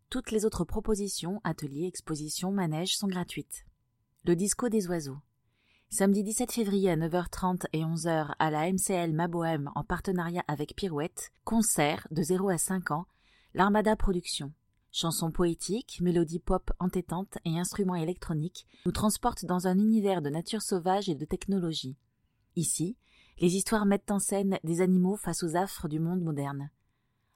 Toutes les autres propositions, ateliers, expositions, manèges sont gratuites. Le disco des oiseaux. Samedi 17 février à 9h30 et 11h à la MCL Mabohem en partenariat avec Pirouette, concert de 0 à 5 ans, l'Armada Productions. Chansons poétiques, mélodies pop entêtantes et instruments électroniques nous transportent dans un univers de nature sauvage et de technologie. Ici, les histoires mettent en scène des animaux face aux affres du monde moderne.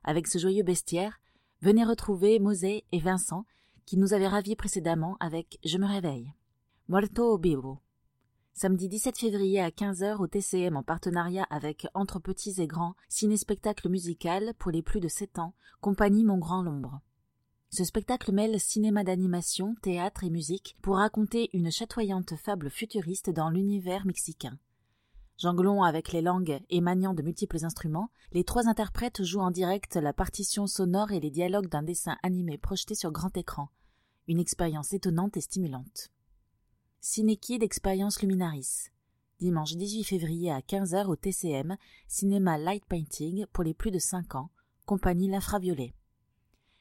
Avec ce joyeux bestiaire, Venez retrouver Mosé et Vincent, qui nous avaient ravis précédemment avec Je me réveille. Muerto Bibo. Samedi 17 février à 15h au TCM en partenariat avec Entre Petits et Grands, ciné-spectacle musical pour les plus de 7 ans, compagnie Mon Grand Lombre. Ce spectacle mêle cinéma d'animation, théâtre et musique pour raconter une chatoyante fable futuriste dans l'univers mexicain. Jonglant avec les langues et maniant de multiples instruments, les trois interprètes jouent en direct la partition sonore et les dialogues d'un dessin animé projeté sur grand écran. Une expérience étonnante et stimulante. Cinéquide d'expérience Luminaris. Dimanche 18 février à 15h au TCM, cinéma Light Painting pour les plus de 5 ans, compagnie L'Infraviolet.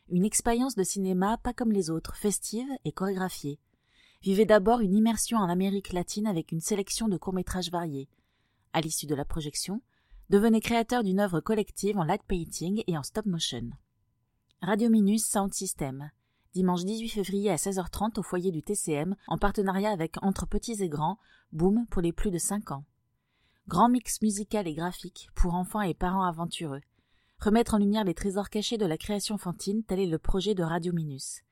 Une expérience de cinéma pas comme les autres, festive et chorégraphiée. Vivez d'abord une immersion en Amérique latine avec une sélection de courts-métrages variés, à l'issue de la projection, devenez créateur d'une œuvre collective en light painting et en stop motion. Radio Minus Sound System, dimanche 18 février à 16h30 au foyer du TCM en partenariat avec Entre Petits et Grands, Boom pour les plus de 5 ans. Grand mix musical et graphique pour enfants et parents aventureux. Remettre en lumière les trésors cachés de la création fantine, tel est le projet de Radio Minus.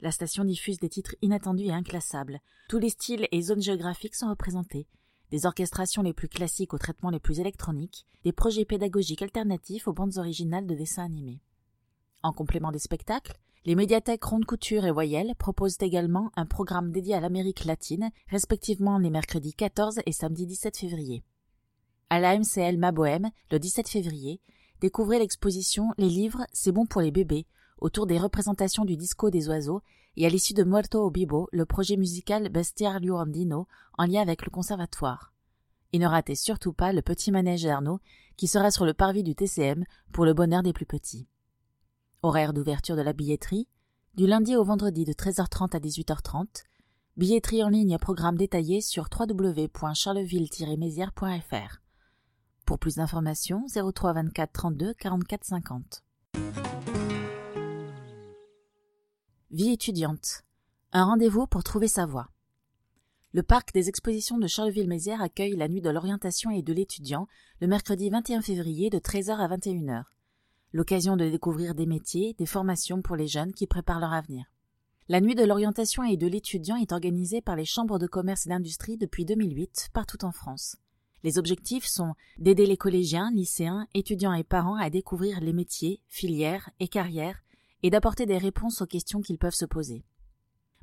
La station diffuse des titres inattendus et inclassables. Tous les styles et zones géographiques sont représentés des orchestrations les plus classiques aux traitements les plus électroniques, des projets pédagogiques alternatifs aux bandes originales de dessins animés. En complément des spectacles, les médiathèques Ronde Couture et Voyelle proposent également un programme dédié à l'Amérique latine, respectivement les mercredis 14 et samedi 17 février. À la MCL Mabohem, le 17 février, découvrez l'exposition Les livres, c'est bon pour les bébés, autour des représentations du disco des oiseaux et à l'issue de Muerto au Bibo, le projet musical Bestiario Andino en lien avec le conservatoire. Et ne ratez surtout pas le petit manège d'Arnaud qui sera sur le parvis du TCM pour le bonheur des plus petits. Horaire d'ouverture de la billetterie, du lundi au vendredi de 13h30 à 18h30, billetterie en ligne programme détaillé sur www.charleville-mézières.fr. Pour plus d'informations, 03 24 32 44 50. Vie étudiante. Un rendez-vous pour trouver sa voie. Le parc des expositions de Charleville-Mézières accueille la nuit de l'orientation et de l'étudiant le mercredi 21 février de 13h à 21h. L'occasion de découvrir des métiers, des formations pour les jeunes qui préparent leur avenir. La nuit de l'orientation et de l'étudiant est organisée par les chambres de commerce et d'industrie depuis 2008 partout en France. Les objectifs sont d'aider les collégiens, lycéens, étudiants et parents à découvrir les métiers, filières et carrières et d'apporter des réponses aux questions qu'ils peuvent se poser.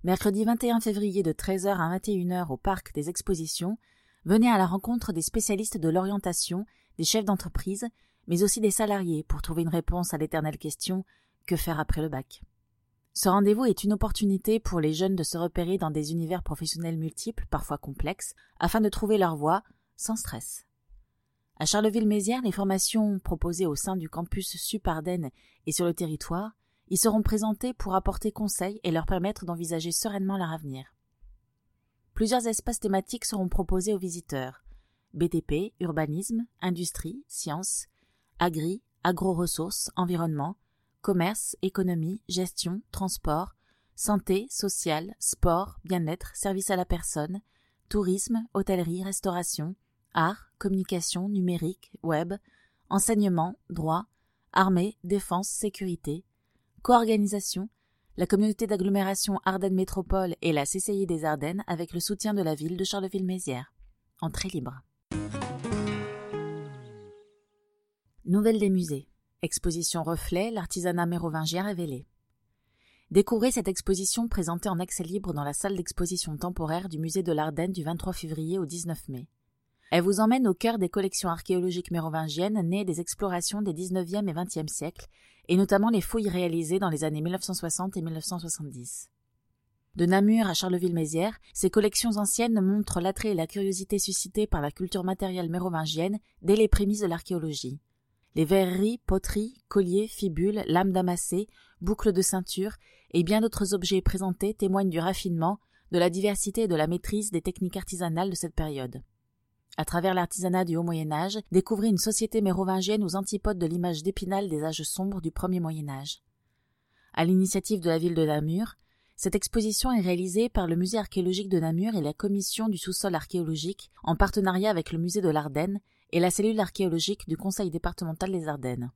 Mercredi 21 février de 13h à 21h au Parc des Expositions, venez à la rencontre des spécialistes de l'orientation, des chefs d'entreprise, mais aussi des salariés pour trouver une réponse à l'éternelle question que faire après le bac? Ce rendez-vous est une opportunité pour les jeunes de se repérer dans des univers professionnels multiples, parfois complexes, afin de trouver leur voie sans stress. À Charleville-Mézières, les formations proposées au sein du campus Suparden et sur le territoire ils seront présentés pour apporter conseil et leur permettre d'envisager sereinement leur avenir. Plusieurs espaces thématiques seront proposés aux visiteurs BTP, urbanisme, industrie, sciences, agri, agro-ressources, environnement, commerce, économie, gestion, transport, santé, social, sport, bien-être, service à la personne, tourisme, hôtellerie, restauration, art, communication, numérique, web, enseignement, droit, armée, défense, sécurité, co-organisation, la communauté d'agglomération Ardennes Métropole et la CCI des Ardennes avec le soutien de la ville de Charleville-Mézières. Entrée libre. Nouvelle des musées. Exposition Reflet, l'artisanat mérovingien révélé. Découvrez cette exposition présentée en accès libre dans la salle d'exposition temporaire du musée de l'Ardenne du 23 février au 19 mai. Elle vous emmène au cœur des collections archéologiques mérovingiennes nées des explorations des 19e et 20e siècles, et notamment les fouilles réalisées dans les années 1960 et 1970. De Namur à Charleville-Mézières, ces collections anciennes montrent l'attrait et la curiosité suscités par la culture matérielle mérovingienne dès les prémices de l'archéologie. Les verreries, poteries, colliers, fibules, lames damassées, boucles de ceinture et bien d'autres objets présentés témoignent du raffinement, de la diversité et de la maîtrise des techniques artisanales de cette période. À travers l'artisanat du haut Moyen Âge, découvrez une société mérovingienne aux antipodes de l'image d'Épinal des âges sombres du premier Moyen Âge. À l'initiative de la ville de Namur, cette exposition est réalisée par le musée archéologique de Namur et la commission du sous-sol archéologique en partenariat avec le musée de l'Ardenne et la cellule archéologique du conseil départemental des Ardennes.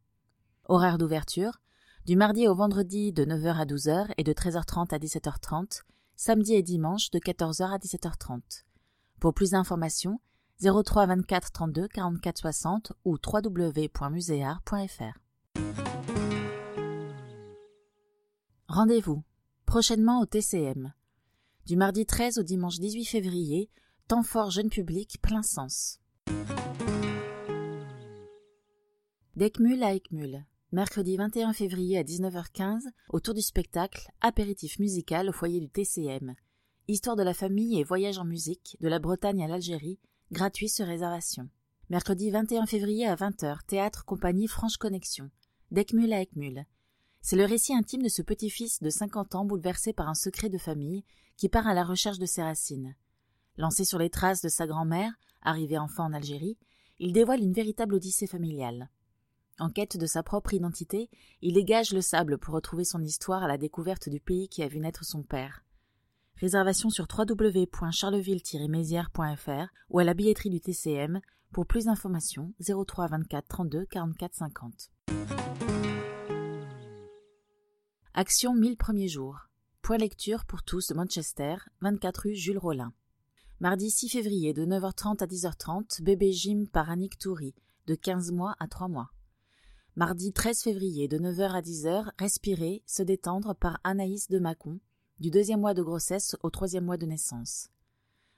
Horaire d'ouverture du mardi au vendredi de 9h à 12h et de 13h30 à 17h30, samedi et dimanche de 14h à 17h30. Pour plus d'informations, 03 24 32 44 60 ou www.muséart.fr. Rendez-vous prochainement au TCM. Du mardi 13 au dimanche 18 février, temps fort jeune public plein sens. Decmule à Ecmule. Mercredi 21 février à 19h15, autour du spectacle Apéritif musical au foyer du TCM. Histoire de la famille et voyage en musique, de la Bretagne à l'Algérie, gratuit sur réservation. Mercredi 21 février à 20h, théâtre compagnie Franche Connexion. D'Ecmule à Ecmule. C'est le récit intime de ce petit-fils de 50 ans bouleversé par un secret de famille qui part à la recherche de ses racines. Lancé sur les traces de sa grand-mère, arrivé enfant en Algérie, il dévoile une véritable odyssée familiale. En quête de sa propre identité, il dégage le sable pour retrouver son histoire à la découverte du pays qui a vu naître son père. Réservation sur www.charleville-mézières.fr ou à la billetterie du TCM. Pour plus d'informations, 03 24 32 44 50. Action 1000 premiers jours. Point lecture pour tous de Manchester, 24 rue Jules Rollin. Mardi 6 février de 9h30 à 10h30, bébé gym par Annick Toury, de 15 mois à 3 mois. Mardi 13 février de 9h à 10h, respirer, se détendre par Anaïs de Mâcon, du deuxième mois de grossesse au troisième mois de naissance.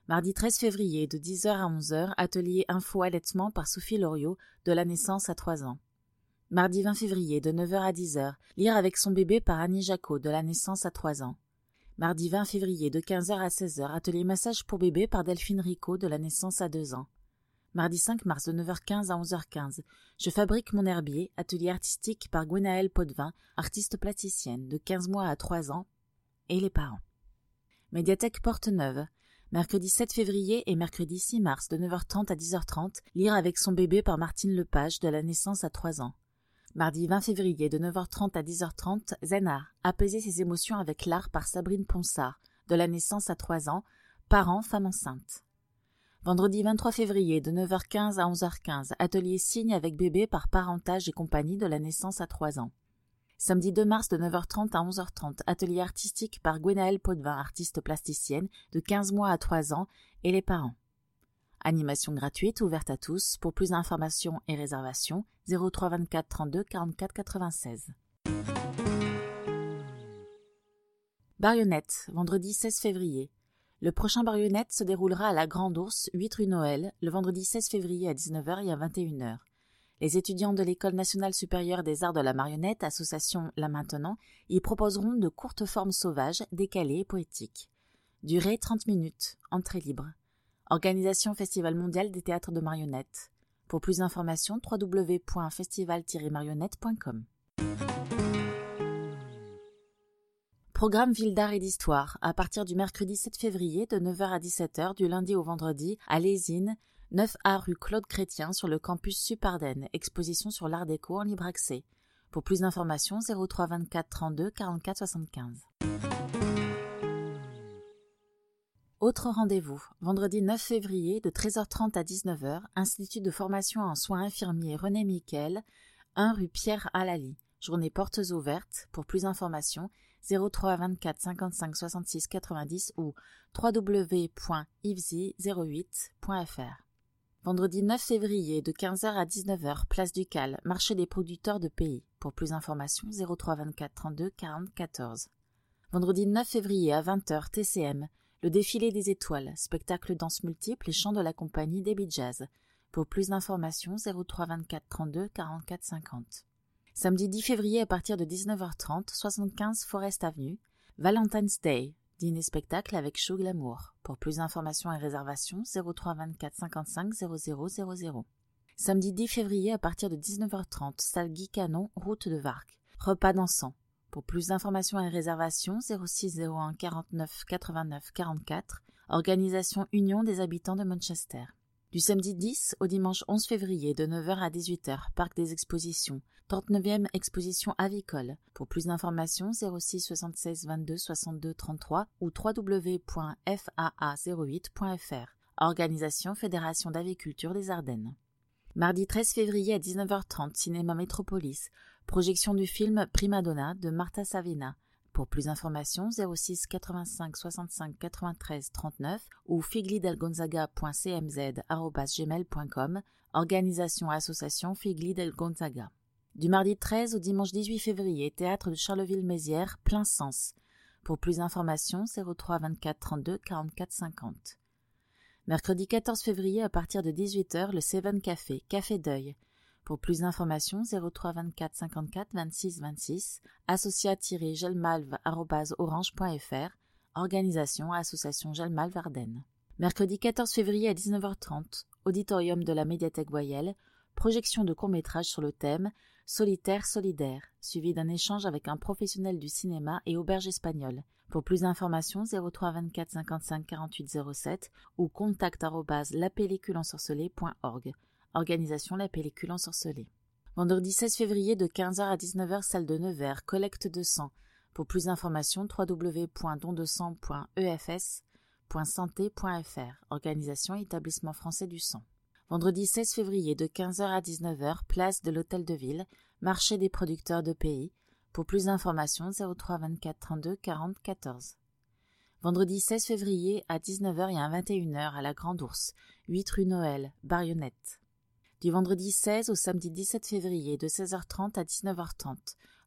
Mardi 13 février, de 10h à 11h, atelier info allaitement par Sophie Loriot, de la naissance à 3 ans. Mardi 20 février, de 9h à 10h, lire avec son bébé par Annie Jacot, de la naissance à 3 ans. Mardi 20 février, de 15h à 16h, atelier massage pour bébé par Delphine Rico, de la naissance à 2 ans. Mardi 5 mars, de 9h15 à 11h15, je fabrique mon herbier, atelier artistique par Gwenaëlle Potvin, artiste plasticienne, de 15 mois à 3 ans, et les parents. Médiathèque Porte Neuve. Mercredi 7 février et mercredi 6 mars de 9h30 à 10h30, lire avec son bébé par Martine Lepage de la naissance à 3 ans. Mardi 20 février de 9h30 à 10h30, Zenard, apaiser ses émotions avec l'art par Sabrine Ponsard, de la naissance à 3 ans, parents, femme enceinte. Vendredi 23 février de 9h15 à 11h15, atelier signe avec bébé par parentage et compagnie de la naissance à 3 ans. Samedi 2 mars de 9h30 à 11h30, atelier artistique par Gwenaëlle Potvin, artiste plasticienne de 15 mois à 3 ans et les parents. Animation gratuite ouverte à tous. Pour plus d'informations et réservations, 03 24 32 44 96. Barionnette, vendredi 16 février. Le prochain Barionnette se déroulera à la Grande Ourse, 8 rue Noël, le vendredi 16 février à 19h et à 21h. Les étudiants de l'École nationale supérieure des arts de la marionnette, association Là Maintenant, y proposeront de courtes formes sauvages, décalées et poétiques. Durée 30 minutes, entrée libre. Organisation Festival mondial des théâtres de marionnettes. Pour plus d'informations, www.festival-marionnette.com. Programme Ville d'art et d'histoire à partir du mercredi 7 février de 9h à 17h du lundi au vendredi à Lésine, 9A rue Claude Chrétien sur le campus Supardenne, exposition sur l'art déco en libre accès. Pour plus d'informations 03 24 32 44 75. Autre rendez-vous, vendredi 9 février de 13h30 à 19h, Institut de formation en soins infirmiers René Miquel, 1 rue Pierre Alali. Journée portes ouvertes. Pour plus d'informations, 03 24 55 66 90 ou www.ivsi08.fr. Vendredi 9 février de 15h à 19h, place du Cal, marché des producteurs de pays. Pour plus d'informations, 03 24 32 40 14. Vendredi 9 février à 20h, TCM, le défilé des étoiles, spectacle danse multiple et chant de la compagnie Debbie Jazz. Pour plus d'informations, 03 24 32 44 50. Samedi 10 février à partir de 19h30, 75 Forest Avenue, Valentine's Day, dîner spectacle avec show glamour. Pour plus d'informations et réservations, 03 24 55 0000. Samedi 10 février à partir de 19h30, salle Guy Canon, route de Varques. Repas dansant. Pour plus d'informations et réservations, 06 01 49 89 44, organisation Union des habitants de Manchester. Du samedi 10 au dimanche 11 février de 9h à 18h, Parc des Expositions, 39e exposition avicole. Pour plus d'informations, 06 76 22 62 33 ou www.faa08.fr. Organisation Fédération d'aviculture des Ardennes. Mardi 13 février à 19h30, Cinéma Métropolis. Projection du film Primadonna de Marta Savina. Pour plus d'informations, 06 85 65 93 39 ou figlidelgonzaga.cmz.gmail.com Organisation Association Figli del Gonzaga. Du mardi 13 au dimanche 18 février, théâtre de Charleville-Mézières, plein sens. Pour plus d'informations, 03 24 32 44 50. Mercredi 14 février à partir de 18h, le Seven Café, Café Deuil. Pour plus d'informations, 03 24 54 26 26, associa-gelmalve.orange.fr, organisation Association Gelmalve Ardennes. Mercredi 14 février à 19h30, auditorium de la médiathèque Voyelle, projection de court-métrage sur le thème Solitaire solidaire, suivi d'un échange avec un professionnel du cinéma et auberge espagnole. Pour plus d'informations, 03 24 55 48 07 ou contact Organisation La Pellicule Ensorcelée. Vendredi 16 février de 15h à 19h, salle de Nevers, collecte de sang. Pour plus d'informations, www.dondesang.efs.santé.fr. Organisation Établissement français du sang. Vendredi 16 février de 15h à 19h, place de l'Hôtel de Ville, marché des producteurs de pays. Pour plus d'informations, 03 24 32 40 14. Vendredi 16 février à 19h et à 21h à la Grande Ourse, 8 rue Noël, Barionnette du vendredi 16 au samedi 17 février de 16h30 à 19h30,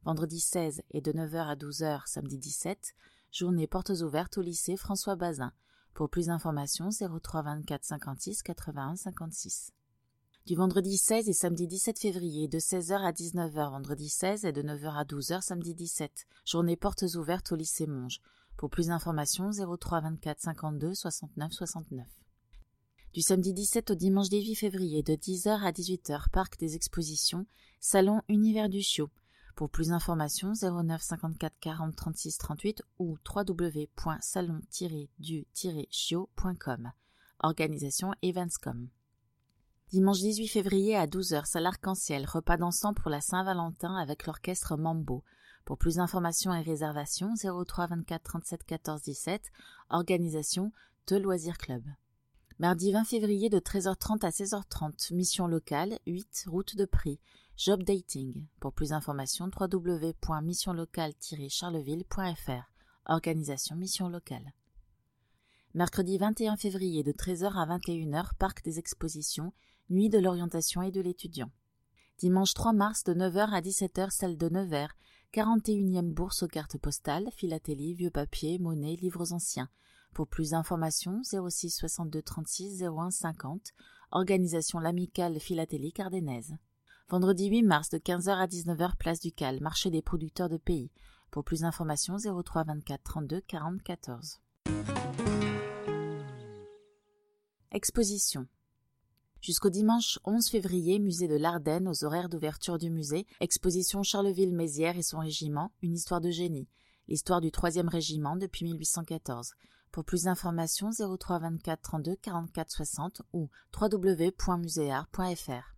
vendredi 16 et de 9h à 12h samedi 17, journée portes ouvertes au lycée François Bazin. Pour plus d'informations 03 24 56 81 56. Du vendredi 16 et samedi 17 février de 16h à 19h vendredi 16 et de 9h à 12h samedi 17, journée portes ouvertes au lycée Monge. Pour plus d'informations 03 24 52 69 69. Du samedi 17 au dimanche 18 février de 10h à 18h, Parc des Expositions, Salon Univers du Chiot. Pour plus d'informations, 09 54 40 36 38 ou www.salon-du-chiot.com. Organisation Eventscom. Dimanche 18 février à 12h, salle Arc-en-Ciel, repas dansant pour la Saint-Valentin avec l'orchestre Mambo. Pour plus d'informations et réservations, 03 24 37 14 17. Organisation De Loisirs Club. Mardi 20 février de 13h30 à 16h30, mission locale, 8, route de Prix, job dating. Pour plus d'informations, www.missionlocale-charleville.fr. Organisation mission locale. Mercredi 21 février de 13h à 21h, parc des expositions, Nuit de l'orientation et de l'étudiant. Dimanche 3 mars de 9h à 17h, salle de Nevers, 41e bourse aux cartes postales, philatélie, vieux papier, monnaie, livres anciens. Pour plus d'informations, 06 62 36 01 50, organisation l'amicale philatélie ardennaise. Vendredi 8 mars de 15h à 19h, place du Cal, marché des producteurs de pays. Pour plus d'informations, 03 24 32 40 14. Exposition. Jusqu'au dimanche 11 février, musée de l'Ardenne aux horaires d'ouverture du musée, exposition Charleville-Mézières et son régiment, une histoire de génie, l'histoire du 3e régiment depuis 1814. Pour plus d'informations, 03 24 32 44 60 ou www.muséart.fr.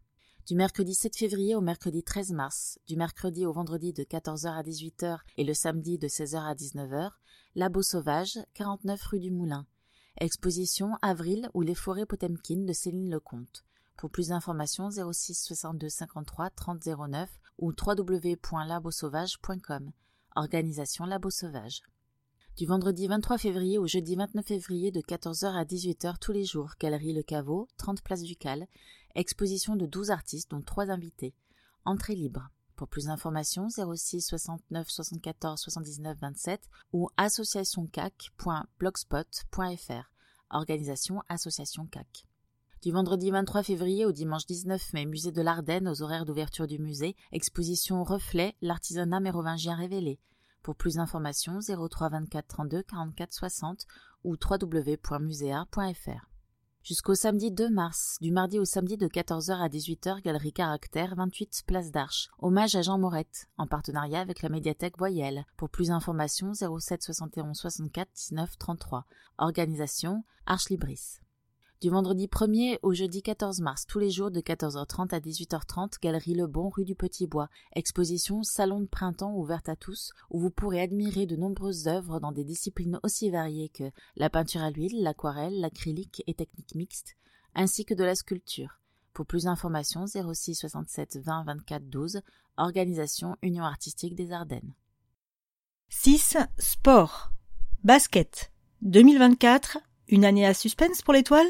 Du mercredi 7 février au mercredi 13 mars, du mercredi au vendredi de 14h à 18h et le samedi de 16h à 19h, Labo Sauvage, 49 rue du Moulin. Exposition Avril ou les forêts Potemkin de Céline Lecomte. Pour plus d'informations 06 62 53 30 09 ou www.labosauvage.com. Organisation Labo Sauvage. Du vendredi 23 février au jeudi 29 février de 14h à 18h tous les jours, Galerie Le Caveau, 30 Place du Cal, exposition de 12 artistes dont 3 invités. Entrée libre. Pour plus d'informations, 06 69 74 79 27 ou associationcac.blogspot.fr. Organisation Association CAC. Du vendredi 23 février au dimanche 19 mai, musée de l'Ardenne aux horaires d'ouverture du musée, exposition Reflet, l'artisanat mérovingien révélé. Pour plus d'informations, 03 24 32 44 60 ou www.muséa.fr. Jusqu'au samedi 2 mars, du mardi au samedi de 14h à 18h, Galerie Caractère, 28 Place d'Arche. Hommage à Jean Morette, en partenariat avec la médiathèque Voyelle. Pour plus d'informations, 07 71 64 19 33. Organisation Arche Libris. Du vendredi 1er au jeudi 14 mars, tous les jours de 14h30 à 18h30, Galerie Le Bon, rue du Petit Bois. Exposition Salon de printemps ouverte à tous, où vous pourrez admirer de nombreuses œuvres dans des disciplines aussi variées que la peinture à l'huile, l'aquarelle, l'acrylique et technique mixte, ainsi que de la sculpture. Pour plus d'informations, 06 67 20 24 12, Organisation Union Artistique des Ardennes. 6. Sport. Basket. 2024. Une année à suspense pour l'étoile?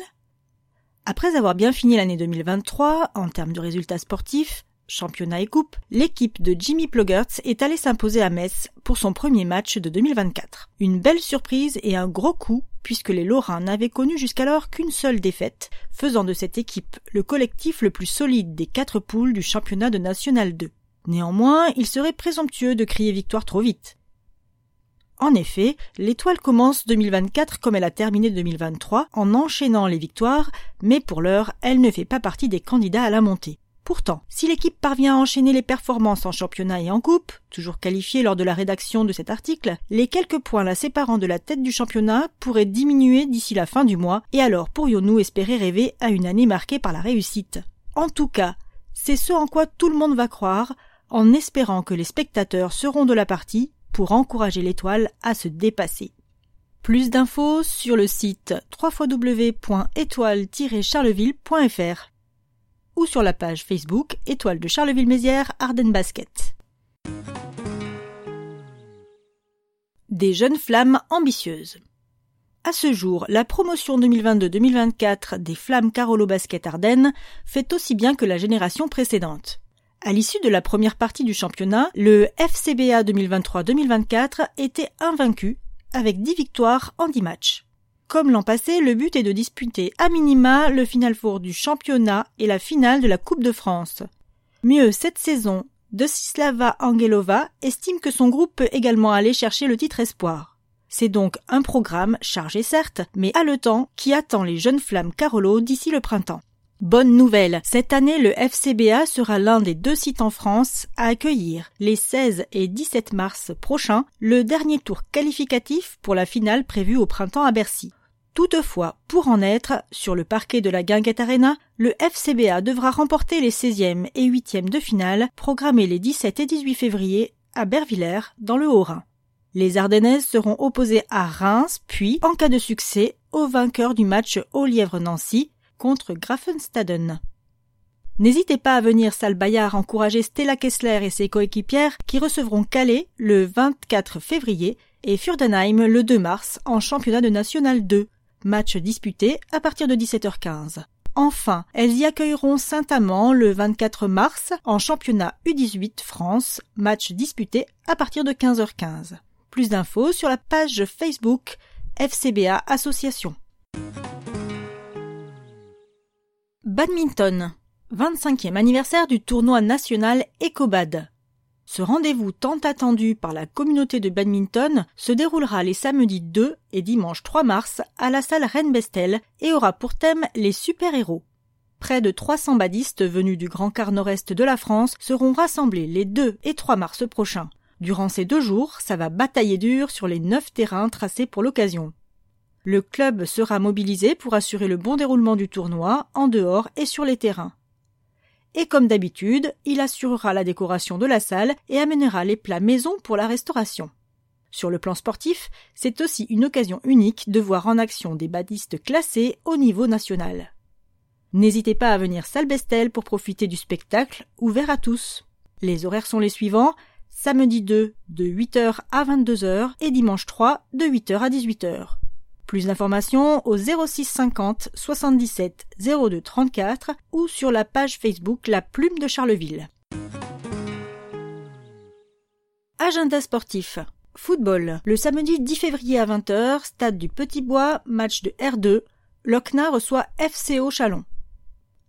Après avoir bien fini l'année 2023 en termes de résultats sportifs, championnat et coupe, l'équipe de Jimmy Plogertz est allée s'imposer à Metz pour son premier match de 2024. Une belle surprise et un gros coup puisque les Lorrains n'avaient connu jusqu'alors qu'une seule défaite, faisant de cette équipe le collectif le plus solide des quatre poules du championnat de National 2. Néanmoins, il serait présomptueux de crier victoire trop vite. En effet, l'étoile commence 2024 comme elle a terminé 2023 en enchaînant les victoires, mais pour l'heure, elle ne fait pas partie des candidats à la montée. Pourtant, si l'équipe parvient à enchaîner les performances en championnat et en coupe, toujours qualifiée lors de la rédaction de cet article, les quelques points la séparant de la tête du championnat pourraient diminuer d'ici la fin du mois, et alors pourrions-nous espérer rêver à une année marquée par la réussite? En tout cas, c'est ce en quoi tout le monde va croire, en espérant que les spectateurs seront de la partie pour encourager l'étoile à se dépasser. Plus d'infos sur le site www.étoile-charleville.fr ou sur la page Facebook Étoile de Charleville-Mézières Ardennes Basket. Des jeunes flammes ambitieuses. À ce jour, la promotion 2022-2024 des Flammes Carolo Basket Ardennes fait aussi bien que la génération précédente. À l'issue de la première partie du championnat, le FCBA 2023-2024 était invaincu avec 10 victoires en 10 matchs. Comme l'an passé, le but est de disputer à minima le final four du championnat et la finale de la Coupe de France. Mieux, cette saison, Desislava Angelova estime que son groupe peut également aller chercher le titre espoir. C'est donc un programme chargé certes, mais haletant qui attend les jeunes flammes Carolo d'ici le printemps. Bonne nouvelle, cette année le FCBA sera l'un des deux sites en France à accueillir les 16 et 17 mars prochains le dernier tour qualificatif pour la finale prévue au printemps à Bercy. Toutefois, pour en être, sur le parquet de la Guinguette Arena, le FCBA devra remporter les 16e et 8e de finale programmés les 17 et 18 février à Bervillers dans le Haut-Rhin. Les Ardennaises seront opposées à Reims, puis, en cas de succès, au vainqueur du match au Lièvre-Nancy contre Grafenstaden. N'hésitez pas à venir salle Bayard encourager Stella Kessler et ses coéquipières qui recevront Calais le 24 février et Furdenheim le 2 mars en championnat de National 2, match disputé à partir de 17h15. Enfin, elles y accueilleront Saint-Amand le 24 mars en championnat U18 France, match disputé à partir de 15h15. Plus d'infos sur la page Facebook FCBA Association. Badminton. 25e anniversaire du tournoi national Ecobad. Ce rendez-vous tant attendu par la communauté de badminton se déroulera les samedis 2 et dimanche 3 mars à la salle Rennes-Bestel et aura pour thème les super-héros. Près de 300 badistes venus du grand quart nord-est de la France seront rassemblés les 2 et 3 mars prochains. Durant ces deux jours, ça va batailler dur sur les neuf terrains tracés pour l'occasion. Le club sera mobilisé pour assurer le bon déroulement du tournoi en dehors et sur les terrains. Et comme d'habitude, il assurera la décoration de la salle et amènera les plats maison pour la restauration. Sur le plan sportif, c'est aussi une occasion unique de voir en action des badistes classés au niveau national. N'hésitez pas à venir salle Bestel pour profiter du spectacle ouvert à tous. Les horaires sont les suivants samedi 2 de 8h à 22h et dimanche 3 de 8h à 18h. Plus d'informations au 06 50 77 02 34 ou sur la page Facebook La Plume de Charleville. Agenda sportif. Football. Le samedi 10 février à 20h, stade du Petit Bois, match de R2. Locna reçoit FCO Chalon.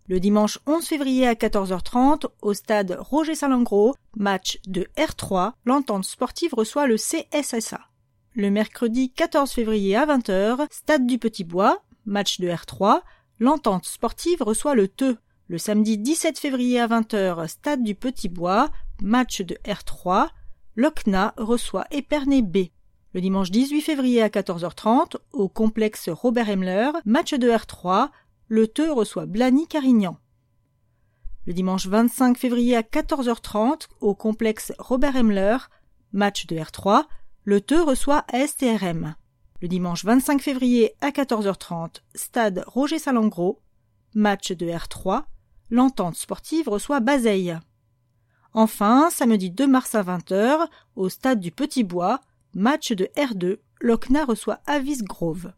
Le dimanche 11 février à 14h30, au stade Roger Salengro, match de R3, l'entente sportive reçoit le CSSA. Le mercredi 14 février à 20h, Stade du Petit Bois, match de R3, l'entente sportive reçoit le TE. Le samedi 17 février à 20h, Stade du Petit Bois, match de R3, Locna reçoit Épernay B. Le dimanche 18 février à 14h30, au complexe Robert Hemler, match de R3, le TE reçoit Blany-Carignan. Le dimanche 25 février à 14h30, au complexe Robert Hemler, match de R3, le TE reçoit ASTRM. Le dimanche 25 février à 14h30, stade Roger Salengro, match de R3, l'entente sportive reçoit Bazeille. Enfin, samedi 2 mars à 20h, au stade du Petit Bois, match de R2, Locna reçoit Avis Grove.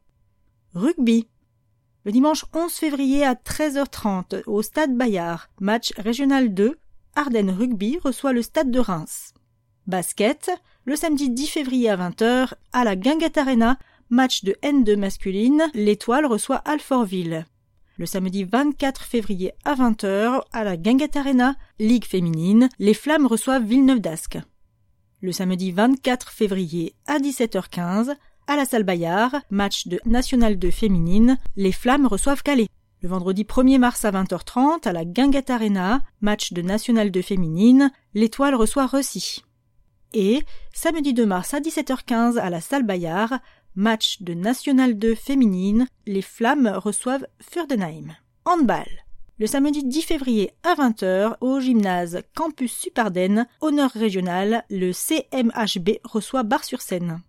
Rugby. Le dimanche 11 février à 13h30, au stade Bayard, match régional 2, Ardennes Rugby reçoit le stade de Reims. Basket, le samedi 10 février à 20h, à la Guinguette Arena, match de N2 masculine, l'étoile reçoit Alfortville. Le samedi 24 février à 20h, à la Guinguette Arena, Ligue féminine, les Flammes reçoivent Villeneuve d'Ascq. Le samedi 24 février à 17h15, à la salle Bayard, match de National 2 féminine, les Flammes reçoivent Calais. Le vendredi 1er mars à 20h30, à la Guinguette Arena, match de National 2 féminine, l'étoile reçoit Ressy. Et, samedi 2 mars à 17h15 à la salle Bayard, match de National 2 féminine, les Flammes reçoivent Furdenheim. Handball. Le samedi 10 février à 20h, au gymnase Campus Supardenne, honneur régional, le CMHB reçoit Bar-sur-Seine.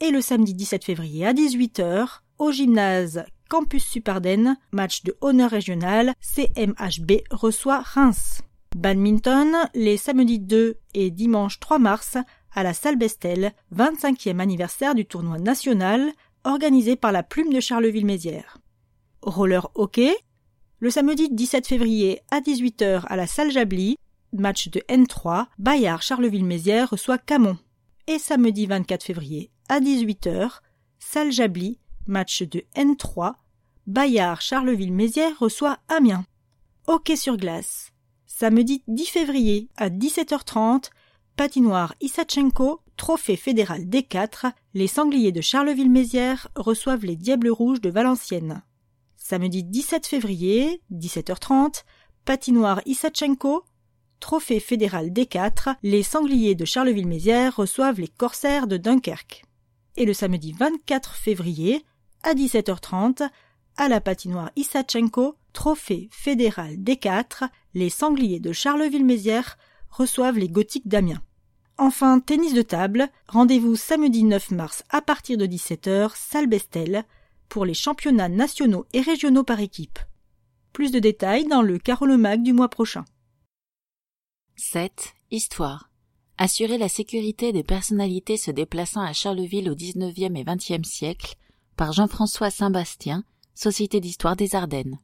Et le samedi 17 février à 18h, au gymnase Campus Supardenne, match de honneur régional, CMHB reçoit Reims. Badminton, les samedis 2 et dimanche 3 mars, à la salle Bestel, 25e anniversaire du tournoi national organisé par la Plume de Charleville-Mézières. Roller hockey, le samedi 17 février à 18h à la salle Jabli, match de N3, Bayard Charleville-Mézières reçoit Camon. Et samedi 24 février à 18h, salle Jabli, match de N3, Bayard Charleville-Mézières reçoit Amiens. Hockey sur glace. Samedi 10 février à 17h30, patinoire Isachenko, trophée fédéral D4, les sangliers de Charleville-Mézières reçoivent les Diables Rouges de Valenciennes. Samedi 17 février, 17h30, patinoire Isachenko, trophée fédéral D4, les sangliers de Charleville-Mézières reçoivent les corsaires de Dunkerque. Et le samedi 24 février, à 17h30, à la patinoire Isachenko, trophée fédéral D4, les sangliers de Charleville-Mézières reçoivent les gothiques d'Amiens. Enfin, tennis de table, rendez-vous samedi 9 mars à partir de 17h, salle Bestel, pour les championnats nationaux et régionaux par équipe. Plus de détails dans le Carolomag du mois prochain. 7. Histoire. Assurer la sécurité des personnalités se déplaçant à Charleville au XIXe et XXe siècle par Jean-François Saint-Bastien, Société d'histoire des Ardennes.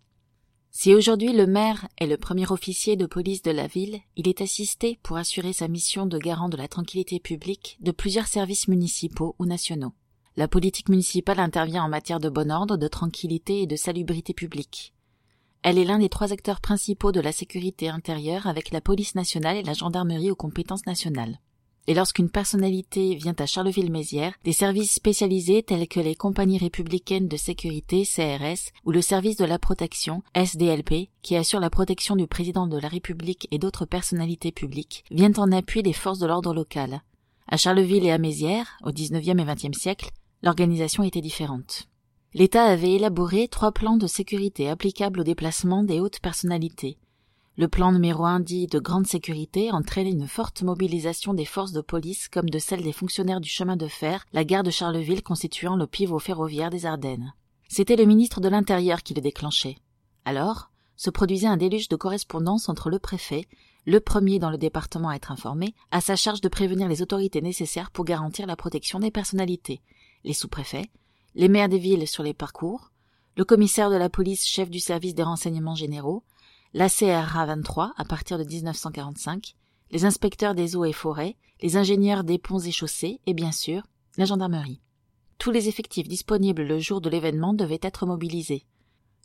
Si aujourd'hui le maire est le premier officier de police de la ville, il est assisté, pour assurer sa mission de garant de la tranquillité publique, de plusieurs services municipaux ou nationaux. La politique municipale intervient en matière de bon ordre, de tranquillité et de salubrité publique. Elle est l'un des trois acteurs principaux de la sécurité intérieure avec la police nationale et la gendarmerie aux compétences nationales. Et lorsqu'une personnalité vient à Charleville-Mézières, des services spécialisés tels que les compagnies républicaines de sécurité CRS ou le service de la protection SDLP, qui assure la protection du président de la République et d'autres personnalités publiques, viennent en appui des forces de l'ordre local. À Charleville et à Mézières, au XIXe et XXe siècle, l'organisation était différente. L'État avait élaboré trois plans de sécurité applicables au déplacement des hautes personnalités. Le plan numéro un dit de grande sécurité entraînait une forte mobilisation des forces de police comme de celles des fonctionnaires du chemin de fer, la gare de Charleville constituant le pivot ferroviaire des Ardennes. C'était le ministre de l'Intérieur qui le déclenchait. Alors, se produisait un déluge de correspondance entre le préfet, le premier dans le département à être informé, à sa charge de prévenir les autorités nécessaires pour garantir la protection des personnalités, les sous-préfets, les maires des villes sur les parcours, le commissaire de la police chef du service des renseignements généraux, la CRA 23 à partir de 1945, les inspecteurs des eaux et forêts, les ingénieurs des ponts et chaussées et bien sûr la gendarmerie. Tous les effectifs disponibles le jour de l'événement devaient être mobilisés.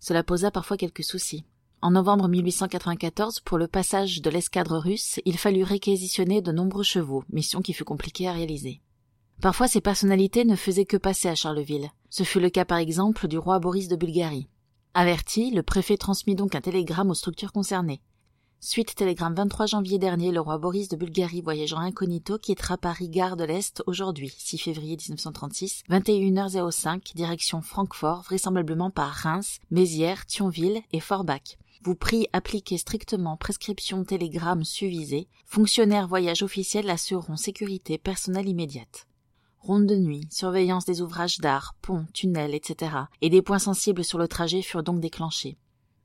Cela posa parfois quelques soucis. En novembre 1894, pour le passage de l'escadre russe, il fallut réquisitionner de nombreux chevaux, mission qui fut compliquée à réaliser. Parfois ces personnalités ne faisaient que passer à Charleville. Ce fut le cas par exemple du roi Boris de Bulgarie. Averti, le préfet transmit donc un télégramme aux structures concernées. Suite télégramme 23 janvier dernier, le roi Boris de Bulgarie voyageant incognito quittera Paris gare de l'Est aujourd'hui, 6 février 1936, 21h05, direction Francfort, vraisemblablement par Reims, Mézières, Thionville et Forbach. Vous prie appliquer strictement prescription télégramme suivisée. Fonctionnaires voyage officiel assureront sécurité personnelle immédiate ronde de nuit, surveillance des ouvrages d'art, ponts, tunnels, etc. et des points sensibles sur le trajet furent donc déclenchés.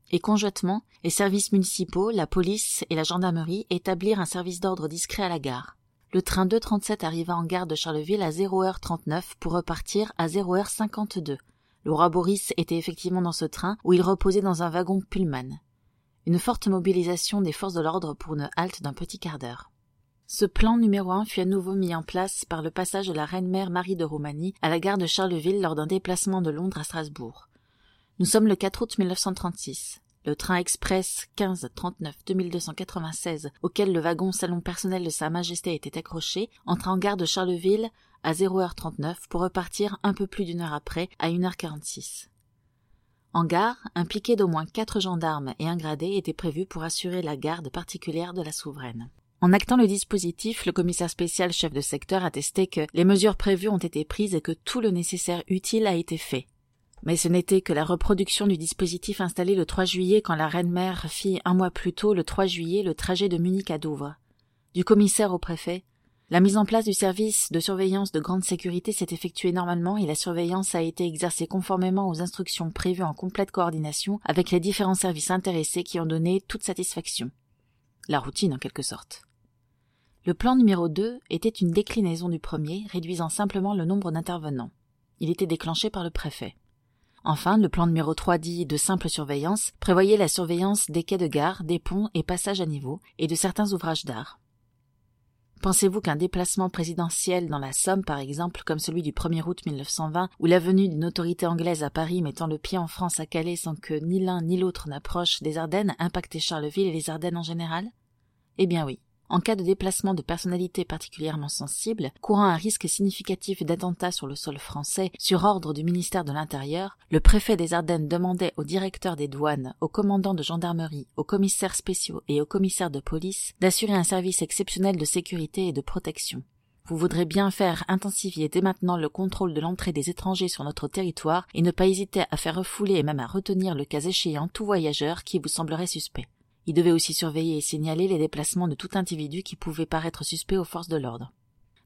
Et conjointement, les services municipaux, la police et la gendarmerie établirent un service d'ordre discret à la gare. Le train 237 arriva en gare de Charleville à 0h39 pour repartir à 0h52. Le roi Boris était effectivement dans ce train où il reposait dans un wagon Pullman. Une forte mobilisation des forces de l'ordre pour une halte d'un petit quart d'heure. Ce plan numéro un fut à nouveau mis en place par le passage de la reine-mère Marie de Roumanie à la gare de Charleville lors d'un déplacement de Londres à Strasbourg. Nous sommes le 4 août 1936. Le train express 1539 2296 auquel le wagon salon personnel de Sa Majesté était accroché entra en gare de Charleville à 0h39 pour repartir un peu plus d'une heure après à 1h46. En gare, un piquet d'au moins quatre gendarmes et un gradé était prévu pour assurer la garde particulière de la souveraine. En actant le dispositif, le commissaire spécial chef de secteur attestait que les mesures prévues ont été prises et que tout le nécessaire utile a été fait. Mais ce n'était que la reproduction du dispositif installé le 3 juillet quand la reine-mère fit un mois plus tôt, le 3 juillet, le trajet de Munich à Douvres. Du commissaire au préfet, la mise en place du service de surveillance de grande sécurité s'est effectuée normalement et la surveillance a été exercée conformément aux instructions prévues en complète coordination avec les différents services intéressés qui ont donné toute satisfaction. La routine en quelque sorte. Le plan numéro 2 était une déclinaison du premier, réduisant simplement le nombre d'intervenants. Il était déclenché par le préfet. Enfin, le plan numéro 3 dit de simple surveillance prévoyait la surveillance des quais de gare, des ponts et passages à niveau, et de certains ouvrages d'art. Pensez-vous qu'un déplacement présidentiel dans la Somme, par exemple, comme celui du 1er août 1920, ou la venue d'une autorité anglaise à Paris mettant le pied en France à Calais sans que ni l'un ni l'autre n'approche des Ardennes, impactait Charleville et les Ardennes en général? Eh bien oui. En cas de déplacement de personnalités particulièrement sensibles, courant un risque significatif d'attentat sur le sol français sur ordre du ministère de l'Intérieur, le préfet des Ardennes demandait au directeur des douanes, aux commandants de gendarmerie, aux commissaires spéciaux et aux commissaires de police d'assurer un service exceptionnel de sécurité et de protection. Vous voudrez bien faire intensifier dès maintenant le contrôle de l'entrée des étrangers sur notre territoire et ne pas hésiter à faire refouler et même à retenir le cas échéant tout voyageur qui vous semblerait suspect. Il devait aussi surveiller et signaler les déplacements de tout individu qui pouvait paraître suspect aux forces de l'ordre.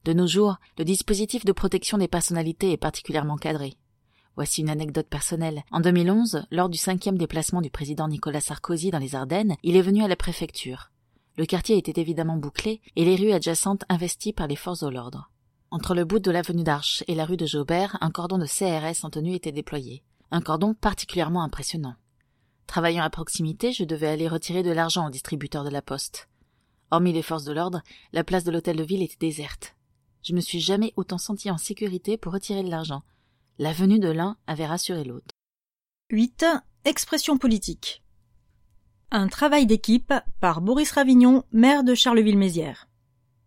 De nos jours, le dispositif de protection des personnalités est particulièrement cadré. Voici une anecdote personnelle. En 2011, lors du cinquième déplacement du président Nicolas Sarkozy dans les Ardennes, il est venu à la préfecture. Le quartier était évidemment bouclé et les rues adjacentes investies par les forces de l'ordre. Entre le bout de l'avenue d'Arche et la rue de Jaubert, un cordon de CRS en tenue était déployé. Un cordon particulièrement impressionnant. Travaillant à proximité, je devais aller retirer de l'argent au distributeur de la poste. Hormis les forces de l'ordre, la place de l'hôtel de ville était déserte. Je me suis jamais autant senti en sécurité pour retirer de l'argent. La venue de l'un avait rassuré l'autre. 8. Expression politique. Un travail d'équipe par Boris Ravignon, maire de Charleville-Mézières.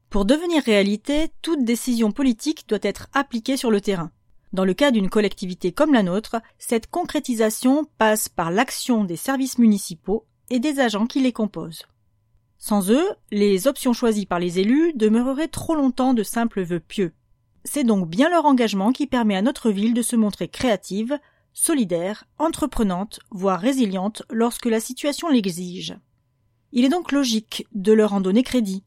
Pour devenir réalité, toute décision politique doit être appliquée sur le terrain. Dans le cas d'une collectivité comme la nôtre, cette concrétisation passe par l'action des services municipaux et des agents qui les composent. Sans eux, les options choisies par les élus demeureraient trop longtemps de simples vœux pieux. C'est donc bien leur engagement qui permet à notre ville de se montrer créative, solidaire, entreprenante, voire résiliente lorsque la situation l'exige. Il est donc logique de leur en donner crédit,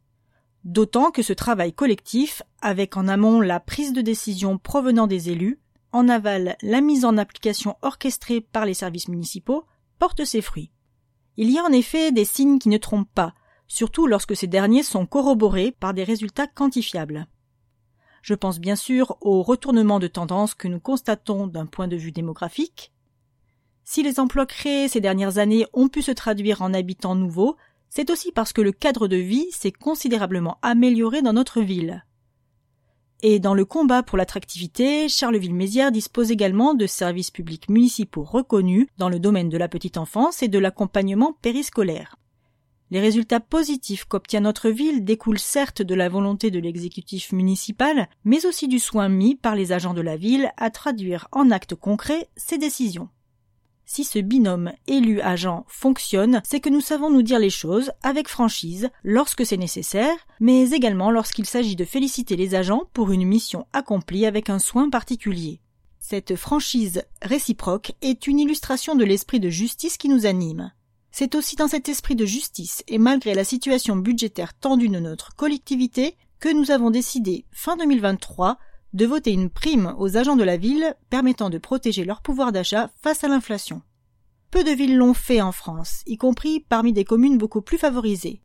D'autant que ce travail collectif, avec en amont la prise de décision provenant des élus, en aval la mise en application orchestrée par les services municipaux, porte ses fruits. Il y a en effet des signes qui ne trompent pas, surtout lorsque ces derniers sont corroborés par des résultats quantifiables. Je pense bien sûr au retournement de tendance que nous constatons d'un point de vue démographique. Si les emplois créés ces dernières années ont pu se traduire en habitants nouveaux, c'est aussi parce que le cadre de vie s'est considérablement amélioré dans notre ville. Et dans le combat pour l'attractivité, Charleville-Mézières dispose également de services publics municipaux reconnus dans le domaine de la petite enfance et de l'accompagnement périscolaire. Les résultats positifs qu'obtient notre ville découlent certes de la volonté de l'exécutif municipal, mais aussi du soin mis par les agents de la ville à traduire en actes concrets ces décisions. Si ce binôme élu-agent fonctionne, c'est que nous savons nous dire les choses avec franchise lorsque c'est nécessaire, mais également lorsqu'il s'agit de féliciter les agents pour une mission accomplie avec un soin particulier. Cette franchise réciproque est une illustration de l'esprit de justice qui nous anime. C'est aussi dans cet esprit de justice et malgré la situation budgétaire tendue de notre collectivité que nous avons décidé fin 2023 de voter une prime aux agents de la ville permettant de protéger leur pouvoir d'achat face à l'inflation. Peu de villes l'ont fait en France, y compris parmi des communes beaucoup plus favorisées.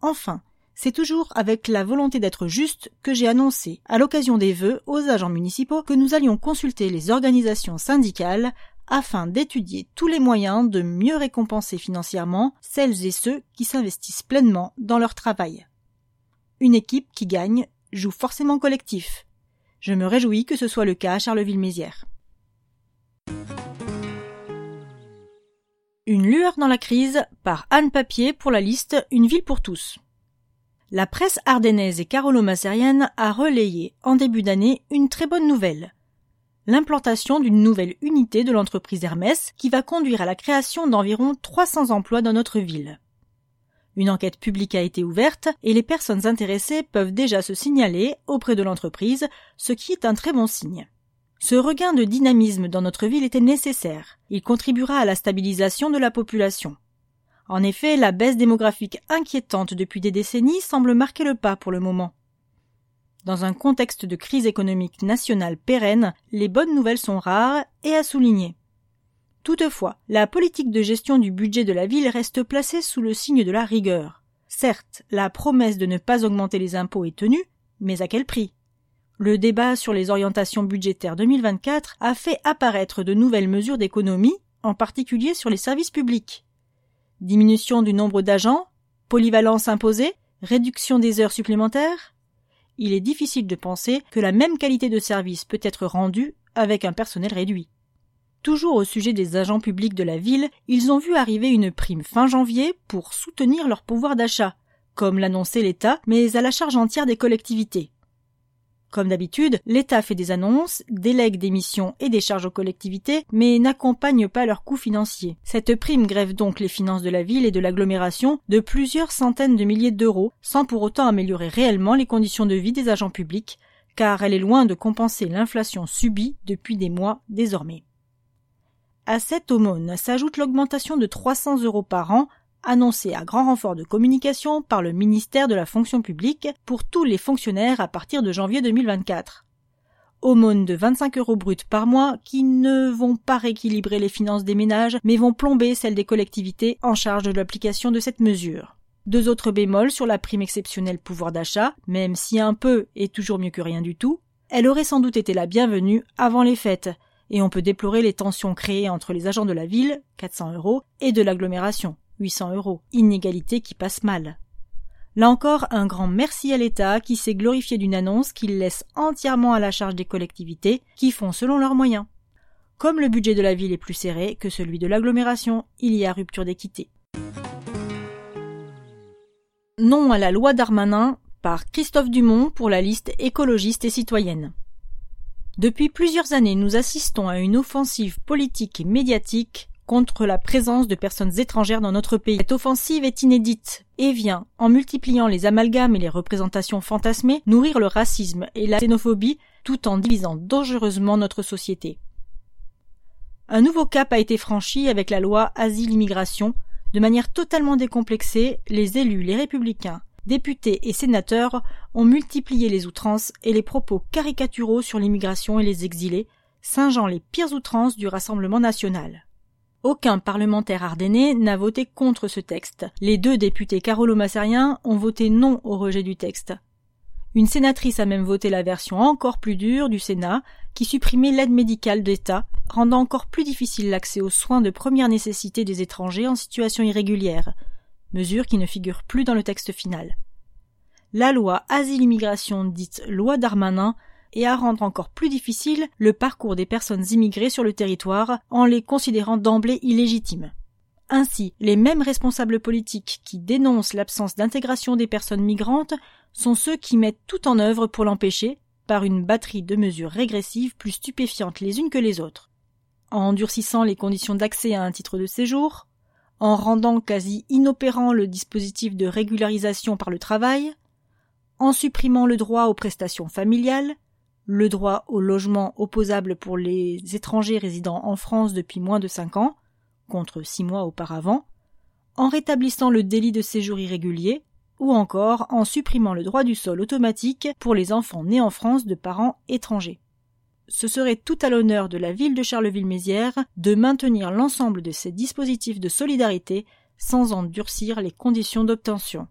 Enfin, c'est toujours avec la volonté d'être juste que j'ai annoncé, à l'occasion des vœux aux agents municipaux, que nous allions consulter les organisations syndicales afin d'étudier tous les moyens de mieux récompenser financièrement celles et ceux qui s'investissent pleinement dans leur travail. Une équipe qui gagne joue forcément collectif. Je me réjouis que ce soit le cas à Charleville-Mézières. Une lueur dans la crise par Anne Papier pour la liste Une ville pour tous. La presse ardennaise et carolo-massérienne a relayé en début d'année une très bonne nouvelle. L'implantation d'une nouvelle unité de l'entreprise Hermès qui va conduire à la création d'environ 300 emplois dans notre ville. Une enquête publique a été ouverte et les personnes intéressées peuvent déjà se signaler auprès de l'entreprise, ce qui est un très bon signe. Ce regain de dynamisme dans notre ville était nécessaire. Il contribuera à la stabilisation de la population. En effet, la baisse démographique inquiétante depuis des décennies semble marquer le pas pour le moment. Dans un contexte de crise économique nationale pérenne, les bonnes nouvelles sont rares et à souligner. Toutefois, la politique de gestion du budget de la ville reste placée sous le signe de la rigueur. Certes, la promesse de ne pas augmenter les impôts est tenue, mais à quel prix? Le débat sur les orientations budgétaires 2024 a fait apparaître de nouvelles mesures d'économie, en particulier sur les services publics. Diminution du nombre d'agents, polyvalence imposée, réduction des heures supplémentaires? Il est difficile de penser que la même qualité de service peut être rendue avec un personnel réduit. Toujours au sujet des agents publics de la ville, ils ont vu arriver une prime fin janvier pour soutenir leur pouvoir d'achat, comme l'annonçait l'État, mais à la charge entière des collectivités. Comme d'habitude, l'État fait des annonces, délègue des missions et des charges aux collectivités, mais n'accompagne pas leurs coûts financiers. Cette prime grève donc les finances de la ville et de l'agglomération de plusieurs centaines de milliers d'euros, sans pour autant améliorer réellement les conditions de vie des agents publics, car elle est loin de compenser l'inflation subie depuis des mois désormais. À cette aumône s'ajoute l'augmentation de 300 euros par an annoncée à grand renfort de communication par le ministère de la fonction publique pour tous les fonctionnaires à partir de janvier 2024. Aumône de 25 euros bruts par mois qui ne vont pas rééquilibrer les finances des ménages mais vont plomber celles des collectivités en charge de l'application de cette mesure. Deux autres bémols sur la prime exceptionnelle pouvoir d'achat, même si un peu est toujours mieux que rien du tout, elle aurait sans doute été la bienvenue avant les fêtes, et on peut déplorer les tensions créées entre les agents de la ville, 400 euros, et de l'agglomération, 800 euros, inégalité qui passe mal. Là encore, un grand merci à l'État qui s'est glorifié d'une annonce qu'il laisse entièrement à la charge des collectivités qui font selon leurs moyens. Comme le budget de la ville est plus serré que celui de l'agglomération, il y a rupture d'équité. Non à la loi Darmanin par Christophe Dumont pour la liste écologiste et citoyenne. Depuis plusieurs années, nous assistons à une offensive politique et médiatique contre la présence de personnes étrangères dans notre pays. Cette offensive est inédite et vient, en multipliant les amalgames et les représentations fantasmées, nourrir le racisme et la xénophobie tout en divisant dangereusement notre société. Un nouveau cap a été franchi avec la loi Asile-Immigration. De manière totalement décomplexée, les élus, les républicains, députés et sénateurs ont multiplié les outrances et les propos caricaturaux sur l'immigration et les exilés, singeant les pires outrances du Rassemblement national. Aucun parlementaire ardennais n'a voté contre ce texte. Les deux députés carolo-massariens ont voté non au rejet du texte. Une sénatrice a même voté la version encore plus dure du Sénat qui supprimait l'aide médicale d'État, rendant encore plus difficile l'accès aux soins de première nécessité des étrangers en situation irrégulière, mesure qui ne figure plus dans le texte final. La loi Asile-Immigration dite loi Darmanin et à rendre encore plus difficile le parcours des personnes immigrées sur le territoire en les considérant d'emblée illégitimes. Ainsi, les mêmes responsables politiques qui dénoncent l'absence d'intégration des personnes migrantes sont ceux qui mettent tout en œuvre pour l'empêcher, par une batterie de mesures régressives plus stupéfiantes les unes que les autres. En durcissant les conditions d'accès à un titre de séjour, en rendant quasi inopérant le dispositif de régularisation par le travail, en supprimant le droit aux prestations familiales, le droit au logement opposable pour les étrangers résidant en France depuis moins de cinq ans, contre six mois auparavant, en rétablissant le délit de séjour irrégulier, ou encore en supprimant le droit du sol automatique pour les enfants nés en France de parents étrangers. Ce serait tout à l'honneur de la ville de Charleville-Mézières de maintenir l'ensemble de ces dispositifs de solidarité sans en durcir les conditions d'obtention.